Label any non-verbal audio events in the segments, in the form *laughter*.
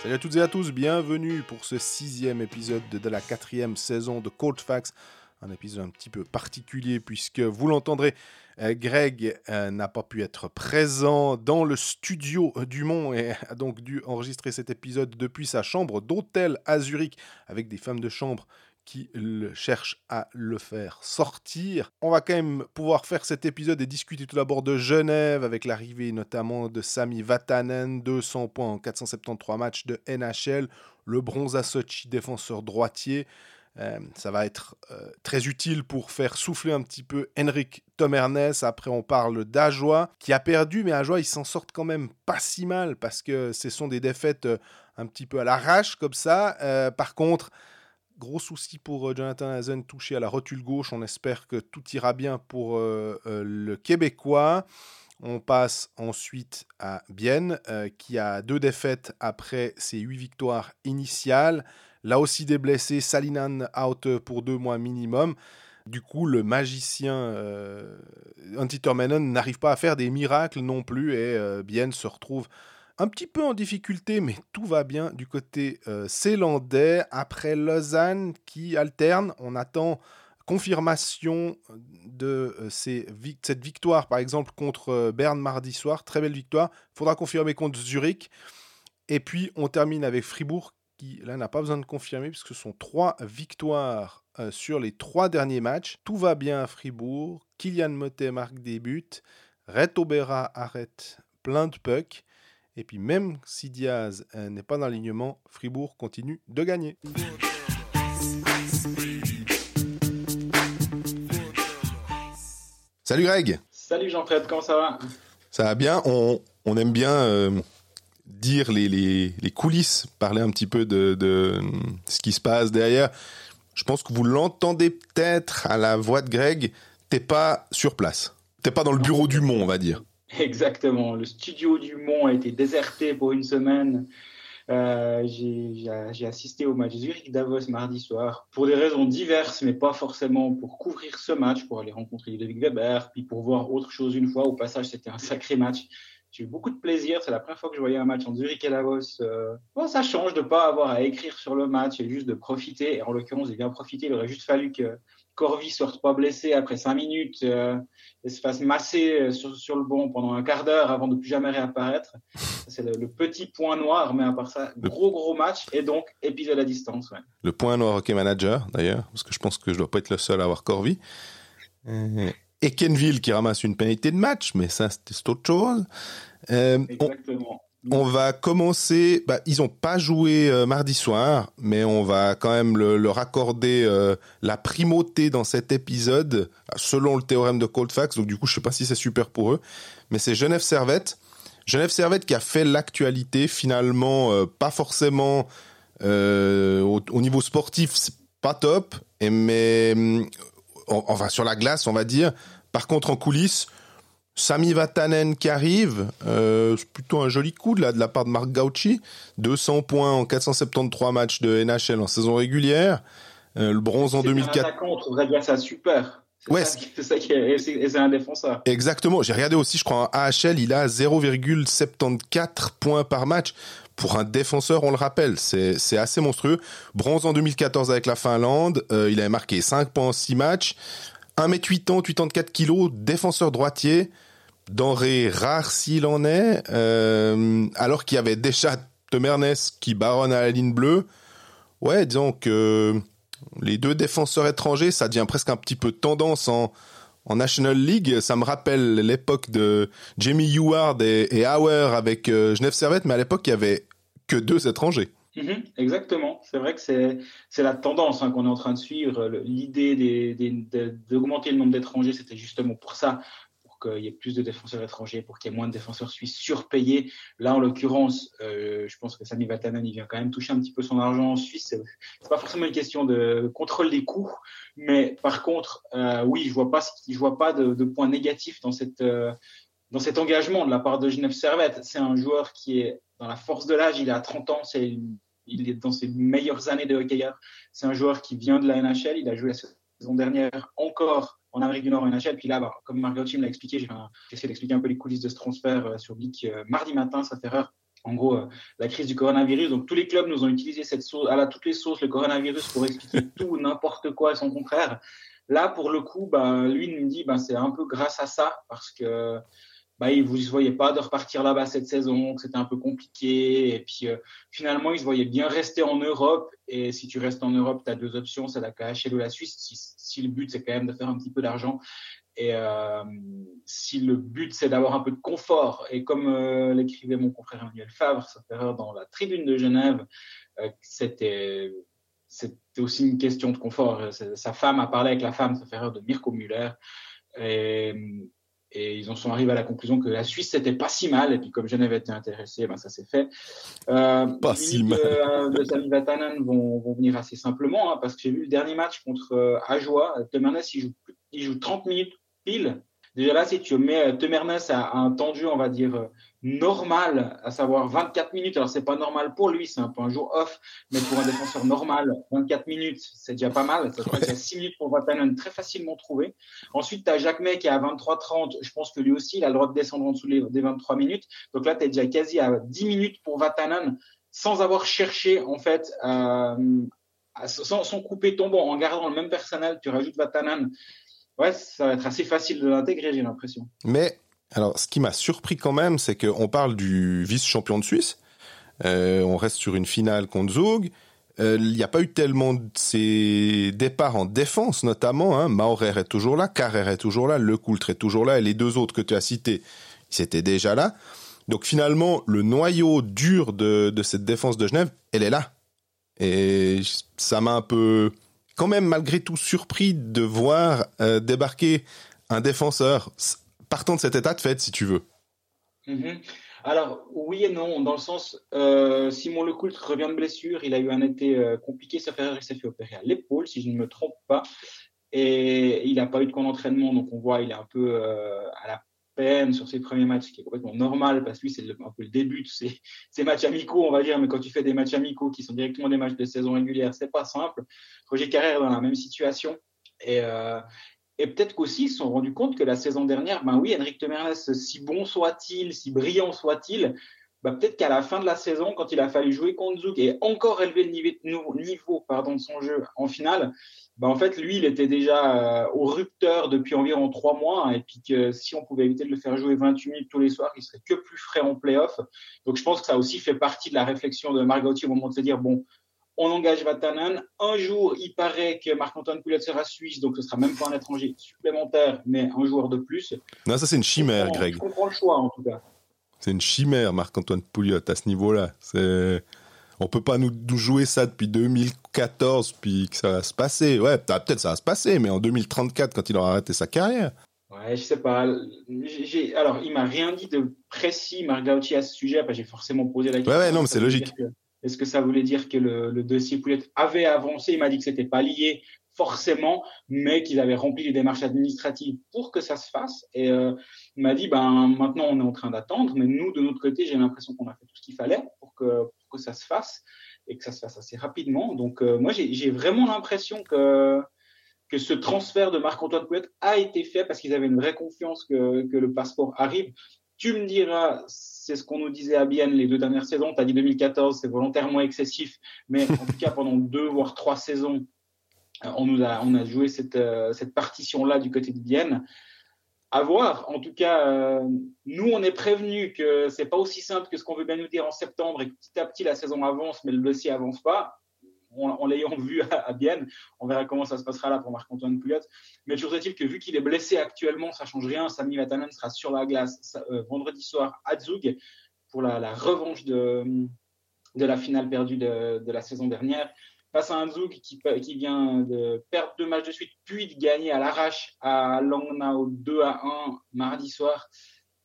Salut à toutes et à tous, bienvenue pour ce sixième épisode de la quatrième saison de Cold Facts. Un épisode un petit peu particulier puisque vous l'entendrez, euh, Greg euh, n'a pas pu être présent dans le studio du Mont et a donc dû enregistrer cet épisode depuis sa chambre d'hôtel à Zurich avec des femmes de chambre qui cherchent à le faire sortir. On va quand même pouvoir faire cet épisode et discuter tout d'abord de Genève avec l'arrivée notamment de Sami Vatanen, 200 points en 473 matchs de NHL, le bronze à Sochi, défenseur droitier. Euh, ça va être euh, très utile pour faire souffler un petit peu Henrik Tomernes. Après, on parle d'Ajoie, qui a perdu, mais Ajoie, ils s'en sortent quand même pas si mal parce que ce sont des défaites euh, un petit peu à l'arrache comme ça. par contre, gros souci pour Jonathan Hazen touché à la rotule gauche. On espère que tout ira bien pour le Québécois. On passe ensuite à Bienne, qui a deux défaites après ses huit victoires initiales. Là aussi des blessés, Salinan out pour deux mois minimum. Du coup, le magicien euh, n'arrive pas à faire des miracles non plus et euh, Bien se retrouve un petit peu en difficulté, mais tout va bien du côté euh. Après Lausanne qui alterne, on attend confirmation de euh, cette victoire, par exemple, contre Berne mardi soir. Très belle victoire. Faudra confirmer contre Zurich. Et puis, on termine avec Fribourg qui là n'a pas besoin de confirmer puisque ce sont trois victoires euh, sur les trois derniers matchs. Tout va bien à Fribourg. Kylian Motet marque des buts. Red Obera arrête plein de pucks. Et puis même si Diaz euh, n'est pas dans l'alignement, Fribourg continue de gagner. Salut Greg Salut Jean-Fred, comment ça va? Ça va bien, on, aime bien euh, dire les, les, coulisses, parler un petit peu de, ce qui se passe derrière. Je pense que vous l'entendez peut-être à la voix de Greg. T'es pas sur place. T'es pas dans le bureau du Mont, on va dire. *laughs* Exactement. Le studio du Mont a été déserté pour une semaine. Euh, j'ai assisté au match Zurich Davos mardi soir pour des raisons diverses, mais pas forcément pour couvrir ce match, pour aller rencontrer Ludovic Weber, puis pour voir autre chose une fois. Au passage, c'était un sacré match. J'ai eu beaucoup de plaisir. C'est la première fois que je voyais un match en Zurich et Davos. Euh, bon, ça change de pas avoir à écrire sur le match et juste de profiter. Et en l'occurrence, j'ai bien profité. Il aurait juste fallu que Corvi sorte pas blessé après cinq minutes euh, et se fasse masser euh, sur, le banc pendant un quart d'heure avant de plus jamais réapparaître. C'est le, petit point noir, mais à part ça, gros gros match et donc épisode à distance. Le point noir hockey manager d'ailleurs, parce que je pense que je dois pas être le seul à avoir Corvi. Et Kenville qui ramasse une pénalité de match, mais ça c'est autre chose. Euh, Exactement. On, va commencer. Bah, ils n'ont pas joué euh, mardi soir, mais on va quand même leur accorder euh, la primauté dans cet épisode, selon le théorème de Coldfax. Donc du coup, je sais pas si c'est super pour eux, mais c'est Genève Servette. Genève Servette qui a fait l'actualité finalement, pas forcément au, au, niveau sportif, pas top, mais enfin sur la glace, on va dire. Par contre, en coulisses, Sami Vatanen qui arrive, euh, c'est plutôt un joli coup de, là, de la part de Marc Gauchi. 200 points en 473 matchs de NHL en saison régulière. Euh, le bronze en 2004. On va dire ça super. Ouais, c'est ça qui est, c'est un défenseur. Exactement. J'ai regardé aussi, je crois, en AHL, il a 0,74 points par match. Pour un défenseur, on le rappelle, c'est assez monstrueux. Bronze en 2014 avec la Finlande, euh, il avait marqué 5 points en 6 matchs. 1m80, 84 kg, défenseur droitier, denrée rare s'il en est, euh, alors qu'il y avait déjà Temernes qui baronne à la ligne bleue. Ouais, disons que les deux défenseurs étrangers, ça devient presque un petit peu tendance en, National League. Ça me rappelle l'époque de Jamie Heward et, Hauer avec euh, Genève Servette, mais à l'époque, il y avait que deux étrangers. Mhm, exactement. C'est vrai que c'est, la tendance hein, qu'on est en train de suivre. L'idée d'augmenter le nombre d'étrangers, c'était justement pour ça, qu'il y ait plus de défenseurs étrangers, pour qu'il y ait moins de défenseurs suisses surpayés. Là, en l'occurrence, euh, je pense que Sami Vatanen, il vient quand même toucher un petit peu son argent en Suisse. C'est, pas forcément une question de contrôle des coûts, mais par contre, euh, oui, je vois pas, je vois pas de, points négatifs dans cette euh, dans cet engagement de la part de Genève Servette. C'est un joueur qui est dans la force de l'âge, il a 30 ans, il est dans ses meilleures années de hockeyeur. C'est un joueur qui vient de la NHL, il a joué saison dernière encore en Amérique du Nord en NHL. Puis là, bah, comme Margot me l'a expliqué, j'ai essayé d'expliquer un peu les coulisses de ce transfert sur Geek mardi matin, ça fait erreur en gros, la crise du coronavirus. Donc, tous les clubs nous ont utilisé cette sauce, à la, toutes les sauces, le coronavirus, pour expliquer *laughs* tout, n'importe quoi et son contraire. Là, pour le coup, bah, lui il me dit, bah, c'est un peu grâce à ça, parce que bah, il vous voyait pas de repartir là-bas cette saison, que c'était un peu compliqué. Et puis euh, finalement, il se voyait bien rester en Europe. Et si tu restes en Europe, tu as deux options, c'est la KHL ou la Suisse. Si, si le but, c'est quand même de faire un petit peu d'argent. Et euh, si le but, c'est d'avoir un peu de confort, et comme euh, l'écrivait mon confrère Emmanuel Favre, dans la tribune de Genève, euh, c'était c'était aussi une question de confort. Sa femme a parlé avec la femme, sa erreur de Mirko Müller. Et, et ils en sont arrivés à la conclusion que la Suisse c'était pas si mal. Et puis comme Genève était intéressé ben ça s'est fait. Euh, pas si mal. de, Sami Vatanen vont, vont, venir assez simplement hein, parce que j'ai vu le dernier match contre euh, Ajoie. Temernes il joue, il joue 30 minutes pile. Déjà là si tu mets euh, Temernes à, un temps de jeu on va dire euh, normal à savoir 24 minutes. Alors c'est pas normal pour lui c'est un peu un jour off mais pour un défenseur normal 24 minutes c'est déjà pas mal. Ça fait 6 minutes pour Vatanen très facilement trouvé ensuite tu as Jacques May qui est à 23-30 je pense que lui aussi il a le droit de descendre en dessous des 23 minutes. Donc là tu es déjà quasi à 10 minutes pour Vatanen sans avoir cherché en fait euh, sans, sans, couper ton banc en gardant le même personnel tu rajoutes Vatanen ouais ça va être assez facile de l'intégrer j'ai l'impression. Mais alors, ce qui m'a surpris quand même, c'est qu'on parle du vice-champion de Suisse. Euh, on reste sur une finale contre Zug. Euh, il n'y a pas eu tellement de ces départs en défense, notamment. Hein. Maurer est toujours là, Carrère est toujours là, Lecoultre est toujours là, et les deux autres que tu as cités, ils étaient déjà là. Donc finalement, le noyau dur de, cette défense de Genève, elle est là. Et ça m'a un peu, quand même, malgré tout, surpris de voir euh, débarquer un défenseur partant de cet état de fait, si tu veux. Mhm. Alors, oui et non, dans le sens, euh, Simon Lecoultre revient de blessure, il a eu un été euh, compliqué, il s'est fait opérer à l'épaule, si je ne me trompe pas, et il n'a pas eu de camp d'entraînement, donc on voit, il est un peu euh, à la peine sur ses premiers matchs, ce qui est complètement normal, parce que lui, c'est un peu le début de *laughs* ses, matchs amicaux, on va dire, mais quand tu fais des matchs amicaux qui sont directement des matchs de saison régulière, c'est pas simple. Roger Carrère est dans la même situation, et, et peut-être qu'aussi ils se sont rendus compte que la saison dernière, ben oui, Henrik Temernes, si bon soit-il, si brillant soit-il, ben peut-être qu'à la fin de la saison, quand il a fallu jouer contre Zouk et encore élever le niveau, de son jeu en finale, ben en fait, lui, il était déjà euh, au rupteur depuis environ trois mois, et puis que si on pouvait éviter de le faire jouer 28 minutes tous les soirs, il serait que plus frais en playoff. Donc je pense que ça aussi fait partie de la réflexion de Margot au moment de se dire, bon, on engage Vatanen. Un jour, il paraît que Marc-Antoine Poulet sera suisse, donc ce sera même pas un étranger supplémentaire, mais un joueur de plus. Non, ça c'est une chimère, Greg. Je comprends le choix, en tout cas. C'est une chimère, Marc-Antoine Pouliot, à ce niveau-là. C'est... On peut pas nous, jouer ça depuis 2014, puis que ça va se passer. Ouais, peut-être ça va se passer, mais en 2034, quand il aura arrêté sa carrière. Ouais, je sais pas. J'ai... Alors, il m'a rien dit de précis, Marc à ce sujet. J'ai forcément posé la question. Ouais, ouais, non, mais c'est logique. Est-ce que ça voulait dire que le, dossier Poulet avait avancé? Il m'a dit que c'était pas lié forcément, mais qu'ils avaient rempli les démarches administratives pour que ça se fasse. Et euh, il m'a dit, ben maintenant on est en train d'attendre, mais nous de notre côté, j'ai l'impression qu'on a fait tout ce qu'il fallait pour que, pour que ça se fasse et que ça se fasse assez rapidement. Donc euh, moi j'ai vraiment l'impression que que ce transfert de Marc-Antoine Poulet a été fait parce qu'ils avaient une vraie confiance que, que le passeport arrive. Tu me diras, c'est ce qu'on nous disait à Bienne les deux dernières saisons. Tu as dit 2014, c'est volontairement excessif, mais en tout cas, pendant deux voire trois saisons, euh, on, nous a, on a joué cette, euh, cette partition-là du côté de Bienne. À voir. En tout cas, euh, nous, on est prévenus que c'est pas aussi simple que ce qu'on veut bien nous dire en septembre et que petit à petit, la saison avance, mais le dossier avance pas en, l'ayant vu à, Bienne. On verra comment ça se passera là pour Marc-Antoine Pouliot. Mais toujours est-il que vu qu'il est blessé actuellement, ça change rien. Sami Vatanen sera sur la glace euh, vendredi soir à Zug pour la, revanche de, de la finale perdue de, la saison dernière. Face à un Zug qui, qui vient de perdre deux matchs de suite, puis de gagner à l'arrache à Langnau 2 à 1 mardi soir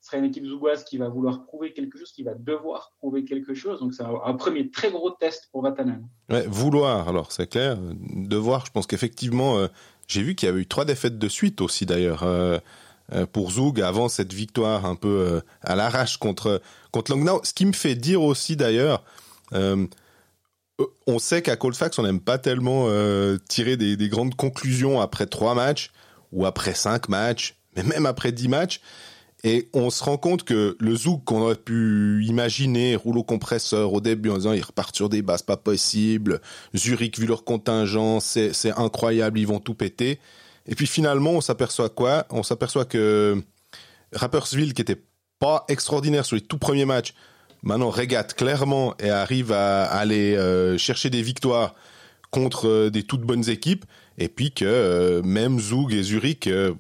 sera une équipe zougoise qui va vouloir prouver quelque chose, qui va devoir prouver quelque chose. Donc c'est un, premier très gros test pour Vatanen. Ouais, vouloir, alors c'est clair. Devoir, je pense qu'effectivement, euh, j'ai vu qu'il y avait eu trois défaites de suite aussi d'ailleurs. Euh, euh, pour Zoug avant cette victoire un peu à l'arrache contre contre Langnau. Ce qui me fait dire aussi d'ailleurs, on sait qu'à Colfax, on n'aime pas tellement tirer des, grandes conclusions après trois matchs ou après cinq matchs, mais même après dix matchs. Et on se rend compte que le zouk qu'on aurait pu imaginer, rouleau compresseur au début en disant ils repartent sur des bases pas possibles, Zurich vu leur contingent, c'est incroyable, ils vont tout péter. Et puis finalement on s'aperçoit quoi? On s'aperçoit que Rappersville qui était pas extraordinaire sur les tout premiers matchs, maintenant régate clairement et arrive à, aller euh, chercher des victoires contre euh, des toutes bonnes équipes et puis que euh, même Zug et Zurich euh,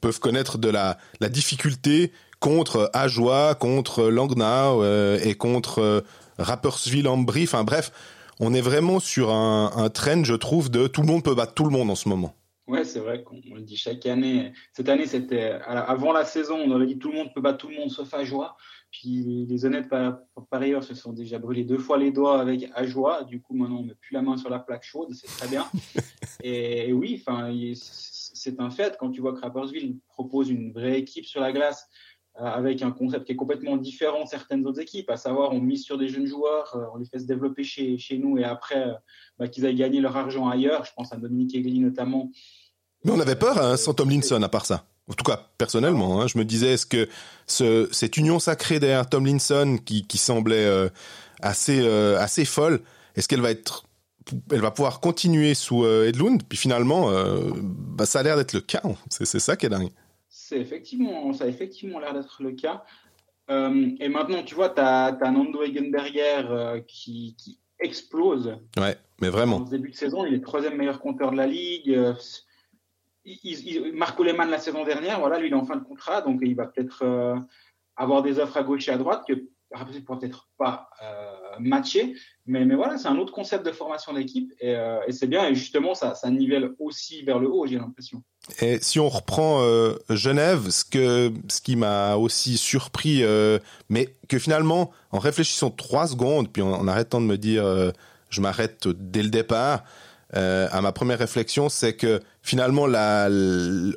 peuvent connaître de la, difficulté contre Ajoie, contre Langnau euh, et contre Rapperswil en Enfin bref, on est vraiment sur un, un trend, je trouve, de tout le monde peut battre tout le monde en ce moment. Ouais, c'est vrai qu'on le dit chaque année. Cette année, c'était avant la saison, on avait dit tout le monde peut battre tout le monde sauf Ajoie. Puis les honnêtes par, ailleurs se sont déjà brûlés deux fois les doigts avec Ajoie. Du coup, maintenant, on ne met plus la main sur la plaque chaude, c'est très bien. *laughs* et, oui, enfin, c'est un fait. Quand tu vois que Rappersville propose une vraie équipe sur la glace euh, avec un concept qui est complètement différent de certaines autres équipes, à savoir on mise sur des jeunes joueurs, euh, on les fait se développer chez, chez nous et après euh, bah, qu'ils aillent gagner leur argent ailleurs. Je pense à Dominique Egli notamment. Mais on avait peur hein, sans Tomlinson à part ça. En tout cas, personnellement, hein, je me disais, est-ce que ce, cette union sacrée derrière Tomlinson, qui, qui semblait euh, assez, euh, assez folle, est-ce qu'elle va être, elle va pouvoir continuer sous euh, Edlund Puis finalement, bah, ça a l'air d'être le cas. C'est, ça qui est dingue. C'est effectivement, ça a effectivement l'air d'être le cas. et maintenant, tu vois, tu as, Nando Egenberger qui, qui explose. Ouais, mais vraiment. Au début de saison, il est le troisième meilleur compteur de la ligue Marco Lehmann la saison dernière, voilà, lui il est en fin de contrat, donc il va peut-être euh, avoir des offres à gauche et à droite que ne pourra peut-être pas euh, matcher, mais, voilà, c'est un autre concept de formation d'équipe et, euh, et c'est bien et justement ça, ça nivelle aussi vers le haut, j'ai l'impression. Et si on reprend Genève, ce que ce qui m'a aussi surpris, mais que finalement, en réfléchissant trois secondes, puis en arrêtant de me dire je m'arrête dès le départ, à ma première réflexion, c'est que finalement,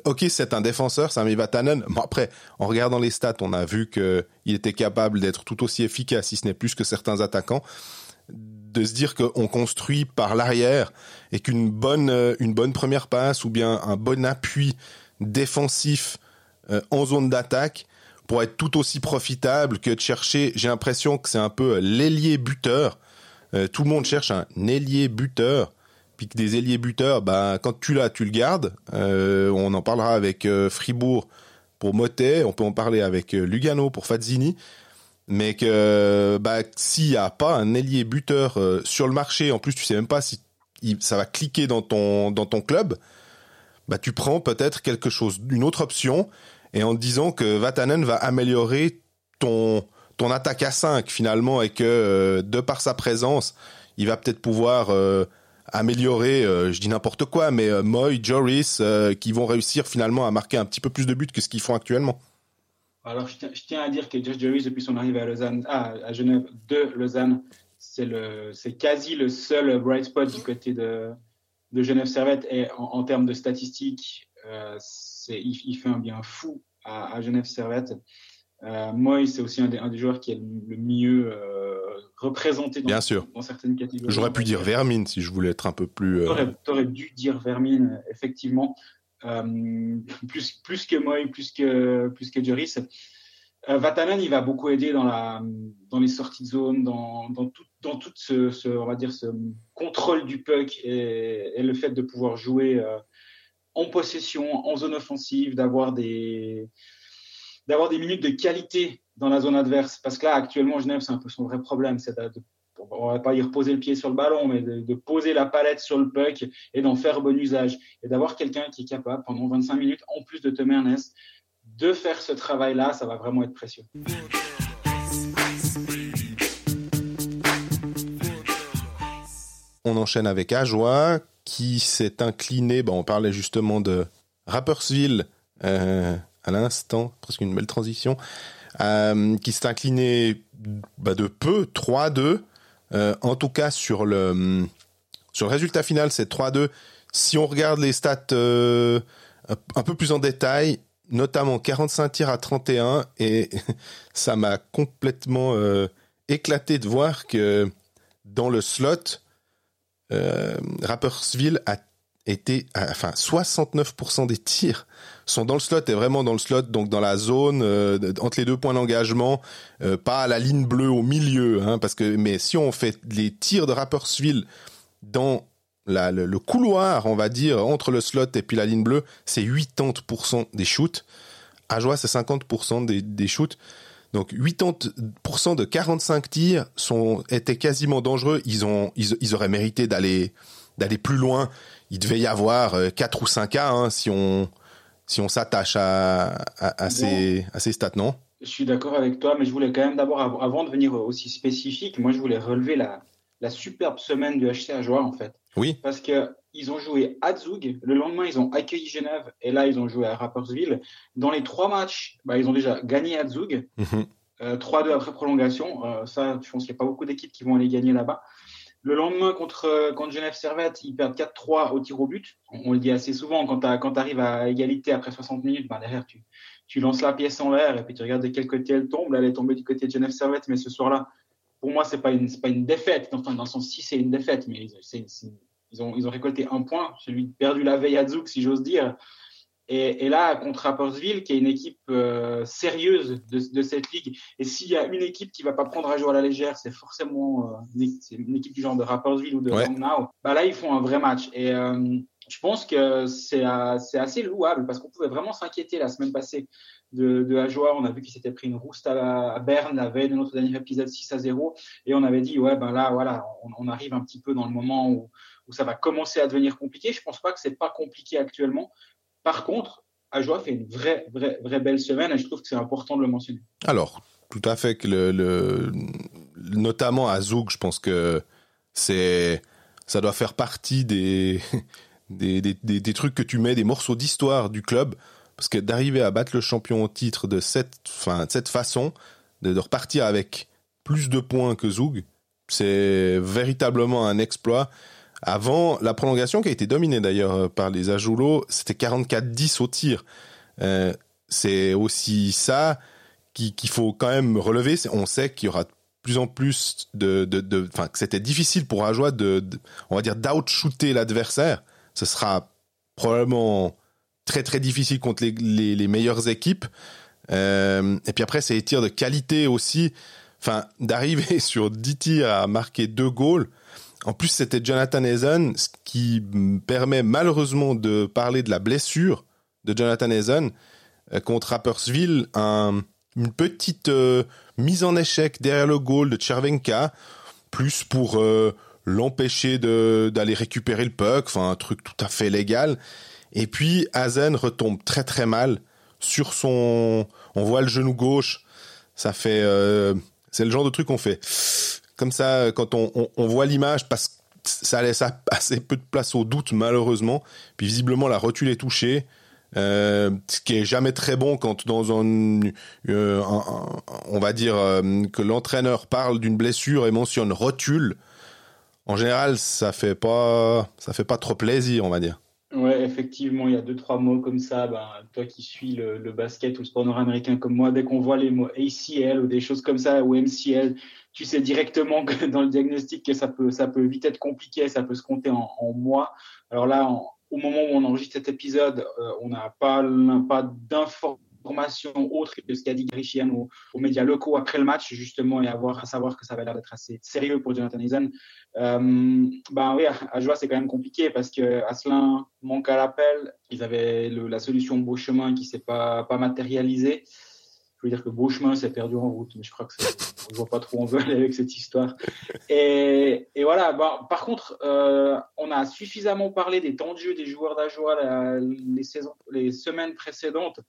ok, c'est un défenseur, Sami Vatanen. Bon, après, en regardant les stats, on a vu qu'il était capable d'être tout aussi efficace, si ce n'est plus que certains attaquants. De se dire qu'on construit par l'arrière et qu'une bonne, euh, une bonne première passe ou bien un bon appui défensif euh, en zone d'attaque pour être tout aussi profitable que de chercher. J'ai l'impression que c'est un peu l'ailier buteur. Euh, tout le monde cherche un ailier buteur des ailiers buteurs, bah, quand tu l'as, tu le gardes. Euh, on en parlera avec euh, Fribourg pour Motet, on peut en parler avec euh, Lugano pour Fazzini. Mais que bah, s'il n'y a pas un ailier buteur sur le marché, en plus tu sais même pas si ça va cliquer dans ton, dans ton club, bah, tu prends peut-être quelque chose, une autre option, et en disant que Vatanen va améliorer ton, ton attaque à 5 finalement, et que de par sa présence, il va peut-être pouvoir améliorer, euh, je dis n'importe quoi, mais euh, Moy, Joris, euh, qui vont réussir finalement à marquer un petit peu plus de buts que ce qu'ils font actuellement. Alors, je tiens, à dire que Josh Joris, depuis son arrivée à Lausanne, ah, à Genève de Lausanne, c'est le, c'est quasi le seul bright spot du côté de, de Genève Servette. Et en, termes de statistiques, c'est, il, fait un bien fou à, Genève Servette. Moy, c'est aussi un des, un des, joueurs qui est le mieux représenté dans, Bien sûr. dans certaines catégories. J'aurais pu dire Vermine si je voulais être un peu plus. Euh... Tu aurais, dû dire Vermine, effectivement. Euh, plus, plus que Moy, plus que, plus que Joris. Euh, Vatanen, il va beaucoup aider dans, la, dans les sorties de zone, dans, dans tout, dans tout ce, ce, on va dire, ce contrôle du puck et, et le fait de pouvoir jouer euh, en possession, en zone offensive, d'avoir des, d'avoir des minutes de qualité dans la zone adverse. Parce que là, actuellement, Genève, c'est un peu son vrai problème. C'est de, on va pas y reposer le pied sur le ballon, mais de, poser la palette sur le puck et d'en faire bon usage. Et d'avoir quelqu'un qui est capable, pendant 25 minutes, en plus de Thomas Ernest, de faire ce travail-là, ça va vraiment être précieux. On enchaîne avec Ajoie, qui s'est incliné, bon, on parlait justement de Rappersville euh, à l'instant, presque une belle transition, euh, qui s'est incliné bah, de peu, 3-2. Euh, en tout cas, sur le, sur le résultat final, c'est 3-2. Si on regarde les stats euh, un peu plus en détail, notamment 45 tirs à 31, et *laughs* ça m'a complètement éclaté de voir que dans le slot, Rappersville a été, enfin 69% des tirs sont dans le slot et vraiment dans le slot, donc dans la zone entre les deux points d'engagement, pas à la ligne bleue au milieu, hein, parce que mais si on fait les tirs de Rappersville dans le, couloir, on va dire, entre le slot et puis la ligne bleue, c'est 80% des shoots. À joie, c'est 50% des, des shoots. Donc 80% de 45 tirs sont étaient quasiment dangereux. Ils ont ils, auraient mérité d'aller d'aller plus loin. Il devait y avoir 4 euh, ou 5 A hein, si on si on s'attache à, à, ces à ces stats, non? Je suis d'accord avec toi, mais je voulais quand même d'abord avant de venir aussi spécifique, moi je voulais relever la la superbe semaine du HC à Joie en fait. Oui. Parce que ils ont joué à Zug, le lendemain ils ont accueilli Genève et là ils ont joué à Rapperswil. Dans les trois matchs, bah, ils ont déjà gagné à Zug, 3-2 euh, après prolongation. Euh, ça, je pense qu'il n'y a pas beaucoup d'équipes qui vont aller gagner là-bas. Le lendemain contre, euh, contre Genève Servette, ils perdent 4-3 au tir au but. On, le dit assez souvent, quand tu arrives à égalité après 60 minutes, bah, derrière tu, tu lances la pièce en l'air et puis tu regardes de quel côté elle tombe. Elle est tombée du côté de Genève Servette, mais ce soir-là, pour moi, c'est pas une, pas une défaite. Enfin, dans le sens, si c'est une défaite, mais ils, ont, ils ont récolté un point, celui perdu la veille à Zouk, si j'ose dire. Et, là, contre Rappersville, qui est une équipe euh, sérieuse de, cette ligue, et s'il y a une équipe qui va pas prendre à jouer à la légère, c'est forcément euh, une, équipe du genre de Rappersville ou de ouais. Bah là, ils font un vrai match. Et euh, je pense que c'est assez louable parce qu'on pouvait vraiment s'inquiéter la semaine passée de, de. On a vu qu'il s'était pris une rouste à, Berne la veille de notre dernier épisode 6 à 0. Et on avait dit, ouais, ben là, voilà, on, arrive un petit peu dans le moment où, où, ça va commencer à devenir compliqué. Je pense pas que c'est pas compliqué actuellement. Par contre, Ajoie fait une vraie, vraie, vraie belle semaine et je trouve que c'est important de le mentionner. Alors, tout à fait que notamment à Zoug, je pense que c'est, ça doit faire partie *laughs* des, des, des, des, trucs que tu mets, des morceaux d'histoire du club parce que d'arriver à battre le champion au titre de cette, de cette façon, de, repartir avec plus de points que Zug, c'est véritablement un exploit. Avant la prolongation qui a été dominée d'ailleurs par les Ajulo, c'était 44-10 au tir. Euh, c'est aussi ça qu'il faut quand même relever. On sait qu'il y aura de plus en plus de, enfin, que c'était difficile pour Ajoie de, de, on va dire, d'outshooter l'adversaire. Ce sera probablement très très difficile contre les, les, les meilleures équipes. Euh, et puis après, c'est les tirs de qualité aussi. Enfin, d'arriver *laughs* sur 10 tirs à marquer deux goals. En plus, c'était Jonathan Hazen, ce qui me permet malheureusement de parler de la blessure de Jonathan Hazen euh, contre Rappersville. Un, une petite euh, mise en échec derrière le goal de Chervenka, plus pour euh, l'empêcher d'aller récupérer le puck, enfin un truc tout à fait légal. Et puis Hazen retombe très très mal sur son. On voit le genou gauche. Ça fait. Euh, c'est le genre de truc qu'on fait comme ça quand on, voit l'image parce que ça laisse assez peu de place au doute malheureusement. Puis visiblement la rotule est touchée. Euh, ce qui est jamais très bon quand dans un, euh, on va dire euh, que l'entraîneur parle d'une blessure et mentionne rotule. En général, ça fait pas, ça fait pas trop plaisir, on va dire. Ouais, effectivement, il y a deux, trois mots comme ça. Ben, toi qui suis le, le basket ou le sport nord-américain comme moi, dès qu'on voit les mots ACL ou des choses comme ça, ou MCL, tu sais directement que *laughs* dans le diagnostic que ça peut, ça peut vite être compliqué, ça peut se compter en, en mois. Alors là, au moment où on enregistre cet épisode, euh, on n'a pas, pas d'informations information autre que ce qu'a dit Grishian aux, aux, médias locaux après le match, justement, et avoir à savoir que ça va l'air d'être assez sérieux pour Jonathan Eisen. Euh, ben oui, à Joie, c'est quand même compliqué parce que Asselin manque à l'appel. Ils avaient le, la solution beau chemin qui s'est pas, pas matérialisée. Je veux dire que Beauchemin s'est perdu en route, mais je crois que je vois pas trop où on veut aller avec cette histoire. Et, et voilà. Ben, par contre, euh, on a suffisamment parlé des temps de jeu des joueurs d'Ajoie les saisons, les semaines précédentes.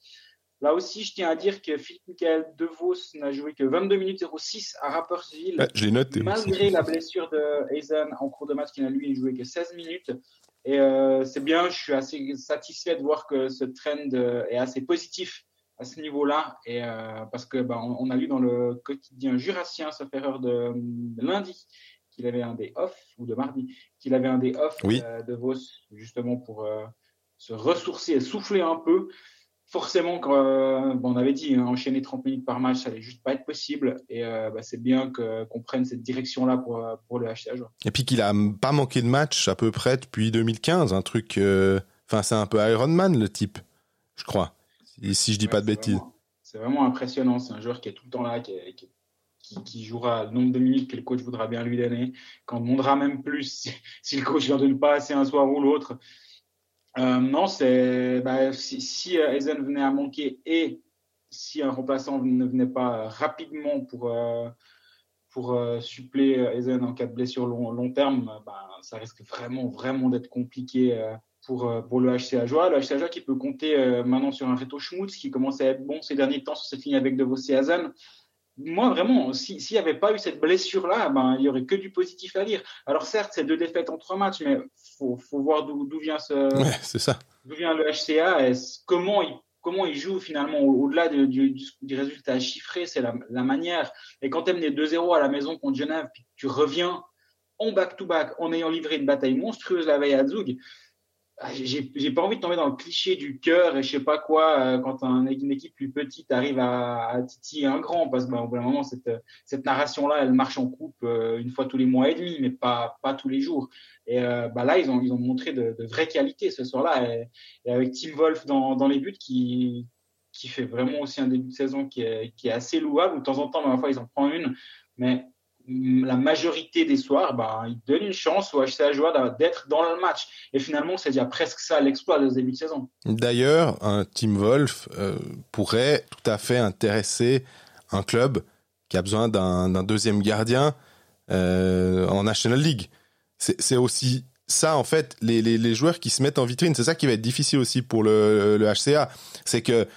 Là aussi, je tiens à dire que Philippe Michael DeVos n'a joué que 22 minutes 06 à Rappersville. Je noté. Malgré la blessure de Hazen en cours de match, qui n'a lui joué que 16 minutes. Et euh, c'est bien, je suis assez satisfait de voir que ce trend est assez positif à ce niveau-là. Et euh, parce que bah, on, on, a lu dans le quotidien jurassien, sauf erreur de, de lundi, qu'il avait un des off, ou de mardi, qu'il avait un des off oui. euh, de Vos, justement pour euh, se ressourcer et souffler un peu forcément, quand, on avait dit, hein, enchaîner 30 minutes par match, ça allait juste pas être possible. Et bah, c'est bien qu'on prenne cette direction-là pour, pour le HCA. Et puis qu'il a pas manqué de match à peu près depuis 2015, un truc. Enfin, c'est un peu Iron Man le type, je crois. Si, si je dis pas de bêtises. C'est vraiment impressionnant. C'est un joueur qui est tout le temps là, qui, qui, jouera le nombre de minutes que le coach voudra bien lui donner, qu'on demandera même plus *laughs* si, le coach ne donne pas assez un soir ou l'autre. Euh, non, c'est bah, si, si euh, venait à manquer et si un remplaçant ne venait pas rapidement pour, euh, pour suppléer Eisen en cas de blessure long, long terme, bah, ça risque vraiment, vraiment d'être compliqué pour, pour le HCA Joie. Le HCA Joie qui peut compter maintenant sur un Reto Schmutz qui commence à être bon ces derniers temps sur cette ligne avec De Vos et Hazen moi, vraiment, s'il n'y avait pas eu cette blessure-là, ben, il n'y aurait que du positif à lire. Alors, certes, c'est deux défaites en trois matchs, mais il faut, voir d'où vient, ce, ça. vient le HCA et comment il, comment il joue finalement au-delà du, du, résultat chiffré, c'est la, la, manière. Et quand tu es mené 2-0 à la maison contre Genève, puis tu reviens en back-to-back en ayant livré une bataille monstrueuse la veille à Zug, j'ai pas envie de tomber dans le cliché du cœur et je sais pas quoi euh, quand une équipe plus petite arrive à, à titiller un grand parce que bah, bout d'un moment cette, cette narration là elle marche en coupe euh, une fois tous les mois et demi mais pas pas tous les jours. Et euh, bah là ils ont ils ont montré de, vraies qualités ce soir là et, avec Tim Wolf dans, dans les buts qui qui fait vraiment aussi un début de saison qui est, qui est assez louable. De temps en temps mais fois ils en prennent une mais la majorité des soirs, ben, il donne une chance au HCA Joie d'être dans le match. Et finalement, c'est déjà presque ça l'exploit de ce début de saison. D'ailleurs, un Team Wolf euh, pourrait tout à fait intéresser un club qui a besoin d'un deuxième gardien euh, en National League. C'est aussi ça, en fait, les, joueurs qui se mettent en vitrine. C'est ça qui va être difficile aussi pour le, le HCA. C'est que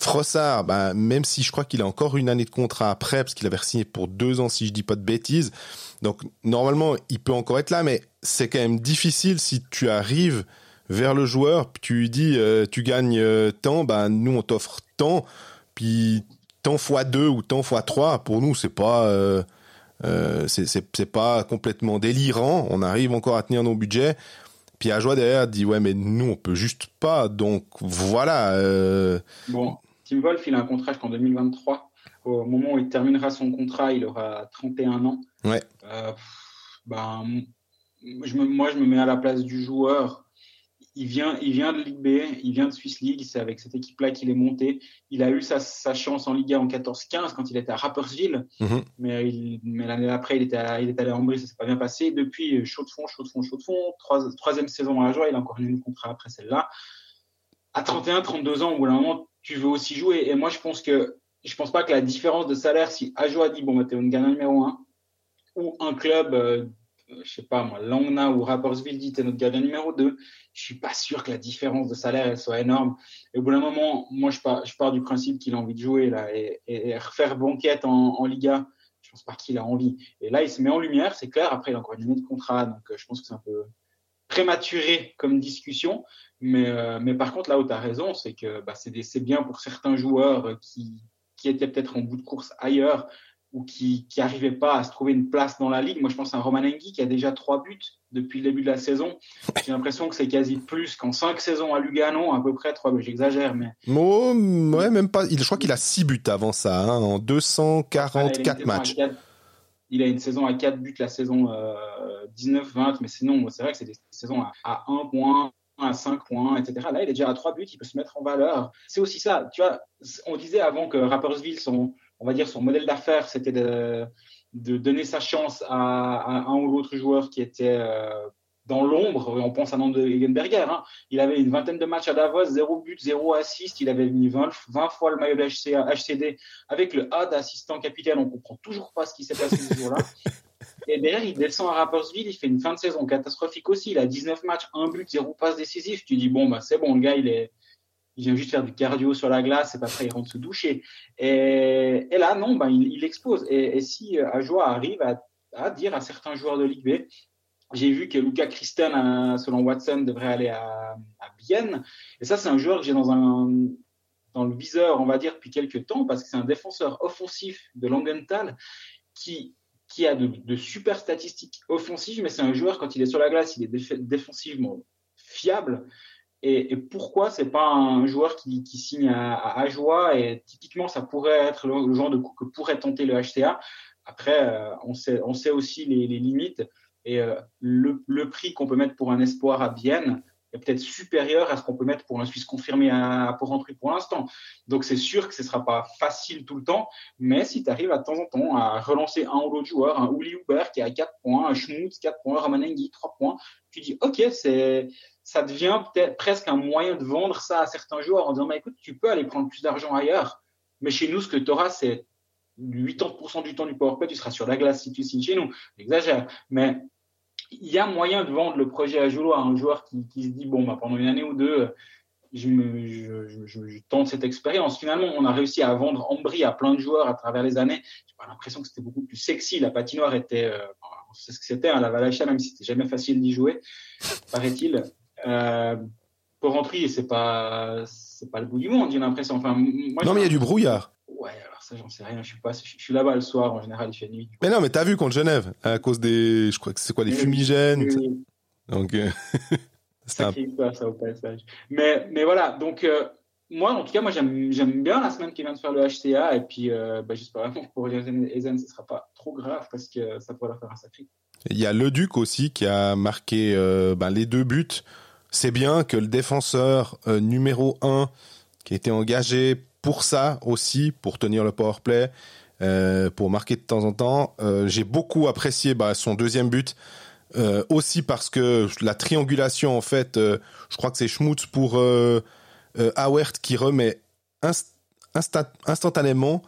Frossard, bah, même si je crois qu'il a encore une année de contrat après, parce qu'il avait signé pour deux ans, si je dis pas de bêtises. Donc, normalement, il peut encore être là, mais c'est quand même difficile si tu arrives vers le joueur, puis tu lui dis, euh, tu gagnes euh, tant, bah, nous, on t'offre tant, puis tant fois deux ou tant fois trois, pour nous, c'est pas, euh, euh c'est pas complètement délirant. On arrive encore à tenir nos budgets. Puis à joie derrière dit ouais mais nous on peut juste pas donc voilà. Bon Tim Wolf, il a un contrat jusqu'en 2023. Au moment où il terminera son contrat, il aura 31 ans. Ouais. Euh, ben, je me, moi, je me mets à la place du joueur. Il vient, il vient de Ligue B, il vient de Swiss League. C'est avec cette équipe-là qu'il est monté. Il a eu sa, sa chance en Liga en 14-15 quand il était à Rappersville. Mm-hmm. Mais, mais l'année d'après, il, était il est allé en Brie, ça s'est pas bien passé. Depuis, chaud de fond, chaud de fond, chaud de fond. troisième saison à la joie, il a encore eu un contrat après celle-là. À 31, 32 ans, au bout d'un moment, tu veux aussi jouer. Et moi, je pense que je pense pas que la différence de salaire, si Ajo a dit bon, bah, t'es une gagnant numéro un, ou un club, euh, je sais pas moi, Langna ou Rappersville dit t'es notre gardien numéro 2, je suis pas sûr que la différence de salaire soit énorme. Et au bout d'un moment, moi je pars, du principe qu'il a envie de jouer là et, refaire banquette en, en, Liga. Je pense pas qu'il a envie. Et là, il se met en lumière, c'est clair. Après, il a encore une année de contrat, donc euh, je pense que c'est un peu prématuré comme discussion. Mais, euh, mais par contre, là où tu as raison, c'est que bah, c'est bien pour certains joueurs qui, qui étaient peut-être en bout de course ailleurs ou qui n'arrivaient pas à se trouver une place dans la ligue. Moi, je pense à Roman Engui qui a déjà trois buts depuis le début de la saison. J'ai l'impression que c'est quasi plus qu'en cinq saisons à Lugano, à peu près trois. J'exagère, mais. Oh, ouais, même pas. Je crois qu'il a six buts avant ça, hein, en 244 matchs. Il a une saison à quatre buts la saison 19-20, mais sinon, c'est vrai que c'est des saisons à, à un point, à 5 points, etc. Là, il est déjà à 3 buts, il peut se mettre en valeur. C'est aussi ça. Tu vois, on disait avant que Rappersville, son, on va dire, son modèle d'affaires, c'était de, de, donner sa chance à, un ou l'autre joueur qui était euh, dans l'ombre. On pense à nom de Egenberger. Hein. Il avait une vingtaine de matchs à Davos, 0 but, 0 assist. Il avait mis 20, 20 fois le maillot de HCD avec le A d'assistant capitaine. On comprend toujours pas ce qui s'est passé ce jour-là. *laughs* Et derrière, il descend à Rappersville, il fait une fin de saison catastrophique aussi. Il a 19 matchs, 1 but, 0 passe décisif. Tu dis, bon, bah, c'est bon, le gars, il est, il vient juste faire du cardio sur la glace et après, il rentre se doucher. Et, et là, non, bah, il, il explose. Et, et si euh, Ajoa arrive à, à, dire à certains joueurs de Ligue B, j'ai vu que Luca Christen, selon Watson, devrait aller à, à Bienne. Et ça, c'est un joueur que j'ai dans le viseur, on va dire, depuis quelques temps, parce que c'est un défenseur offensif de Langenthal qui a de, super statistiques offensives, mais c'est un joueur, quand il est sur la glace, il est défensivement fiable. et, et pourquoi c'est pas un joueur qui, signe à, à et typiquement ça pourrait être le, genre de coup que pourrait tenter le HCA. Après, euh, on, sait, aussi les limites et euh, le, prix qu'on peut mettre pour un espoir à Bienne est peut-être supérieur à ce qu'on peut mettre pour un Suisse confirmé à Port-Rentruy pour l'instant. Donc c'est sûr que ce sera pas facile tout le temps, mais si tu arrives à de temps en temps à relancer un ou l'autre joueur, un Uli Huber qui a 4 points, un Schmutz 4 points, Romanengi 3 points, tu dis ok, c'est ça devient peut-être presque un moyen de vendre ça à certains joueurs en disant bah, écoute, tu peux aller prendre plus d'argent ailleurs, mais chez nous ce que tu auras c'est 80% du temps du powerplay, tu seras sur la glace si tu signes chez nous. J'exagère, mais il y a moyen de vendre le projet à Jolo à un joueur qui, qui se dit bon bah pendant une année ou deux je, me, je, je, je tente cette expérience. Finalement, on a réussi à vendre Ambry à plein de joueurs à travers les années. J'ai pas l'impression que c'était beaucoup plus sexy. La patinoire était, euh, on sait ce que c'était, hein, la Valacha, même si c'était jamais facile d'y jouer, paraît-il. Euh, pour rentrer, c'est pas, c'est pas le bout du monde, j'ai l'impression. Enfin, moi, non, mais il y a du brouillard. Ouais, ça j'en sais rien, je suis pas, je, suis là-bas le soir, en général il fait nuit. Mais non, mais t'as vu contre Genève, à cause des, je crois que c'est quoi, des fumigènes. Oui. Donc, euh... *laughs* c'est un... ça, ça au passage. Mais, mais voilà, donc, euh, moi, en tout cas, moi j'aime, bien la semaine qui vient de faire le HCA, et puis, euh, bah, j'espère vraiment que pour Ezen, ce sera pas trop grave, parce que ça pourrait leur faire un sacré. Il y a Le Duc aussi qui a marqué ben, les deux buts. C'est bien que le défenseur euh, numéro 1 qui a été engagé pour ça aussi, pour tenir le power play, euh, pour marquer de temps en temps. Euh, J'ai beaucoup apprécié bah, son deuxième but. Euh, aussi parce que la triangulation, en fait, je crois que c'est Schmutz pour euh, Awert qui remet inst instant instantanément.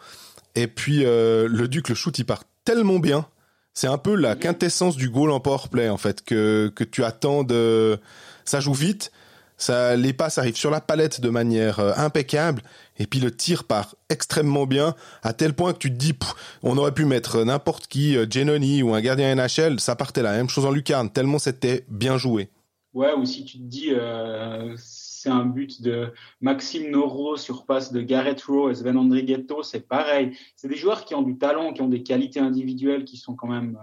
Et puis le Duc, le shoot, il part tellement bien. C'est un peu la quintessence du goal en power play, en fait, que, que tu attends de... Ça joue vite, ça, les passes arrivent sur la palette de manière impeccable, et puis le tir part extrêmement bien, à tel point que tu te dis, on aurait pu mettre n'importe qui, euh, Genoni ou un gardien NHL, ça partait la même chose en lucarne, tellement c'était bien joué. Ouais, ou si tu te dis, euh, c'est un but de Maxime Noro sur passe de Garrett Rowe et Sven Andrighetto, c'est pareil. C'est des joueurs qui ont du talent, qui ont des qualités individuelles qui sont quand même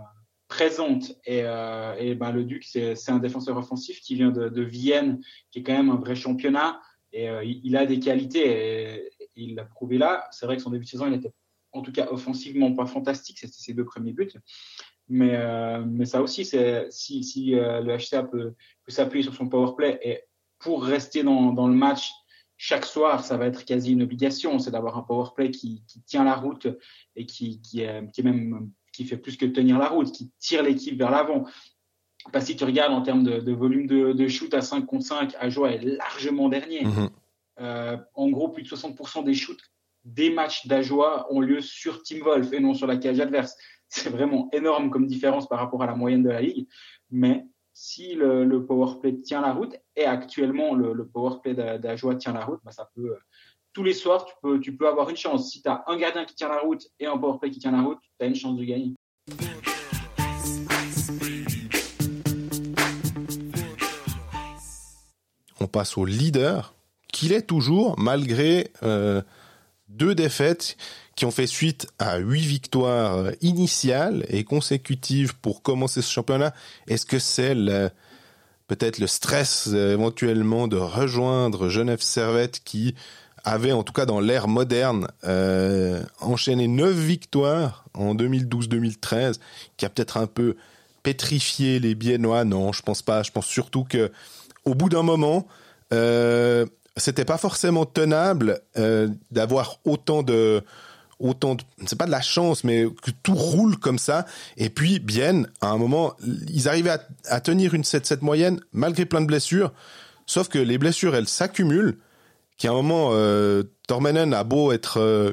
présente. Et, euh, et ben, le Duc, c'est un défenseur offensif qui vient de, de, Vienne, qui est quand même un vrai championnat. Et euh, il, a des qualités il l'a prouvé là. C'est vrai que son début de saison, il était en tout cas offensivement pas fantastique. C'était ses deux premiers buts. Mais, euh, mais ça aussi, si, si euh, le HCA peut, peut s'appuyer sur son power play et pour rester dans, dans le match chaque soir, ça va être quasi une obligation, c'est d'avoir un power play qui, tient la route et qui, qui, qui même qui fait plus que tenir la route, qui tire l'équipe vers l'avant. Parce que si tu regardes en termes de, de volume de, de, shoot à 5 contre 5, Ajoa est largement dernier. -hmm. euh, en gros, plus de 60% des shoots des matchs d'Ajoa ont lieu sur Team Wolf et non sur la cage adverse. *laughs* C'est vraiment énorme comme différence par rapport à la moyenne de la ligue. Mais si le, le power play tient la route, et actuellement le, le power play d'Ajoa tient la route, bah, ça peut tous les soirs, tu peux, tu peux avoir une chance. Si tu as un gardien qui tient la route et un powerplay qui tient la route, tu as une chance de gagner. On passe au leader, qu'il est toujours, malgré euh, deux défaites qui ont fait suite à huit victoires initiales et consécutives pour commencer ce championnat. Est-ce que c'est peut-être le stress euh, éventuellement de rejoindre Genève Servette qui avait en tout cas dans l'ère moderne euh, enchaîné neuf victoires en 2012-2013, qui a peut-être un peu pétrifié les Biennois? Non, je pense pas. Je pense surtout que au bout d'un moment, euh, c'était pas forcément tenable euh, d'avoir autant de autant de c'est pas de la chance mais que tout roule comme ça et puis bien à un moment ils arrivaient à, tenir une 7 7 moyenne malgré plein de blessures sauf que les blessures elles s'accumulent qu'à un moment, euh, a beau être euh,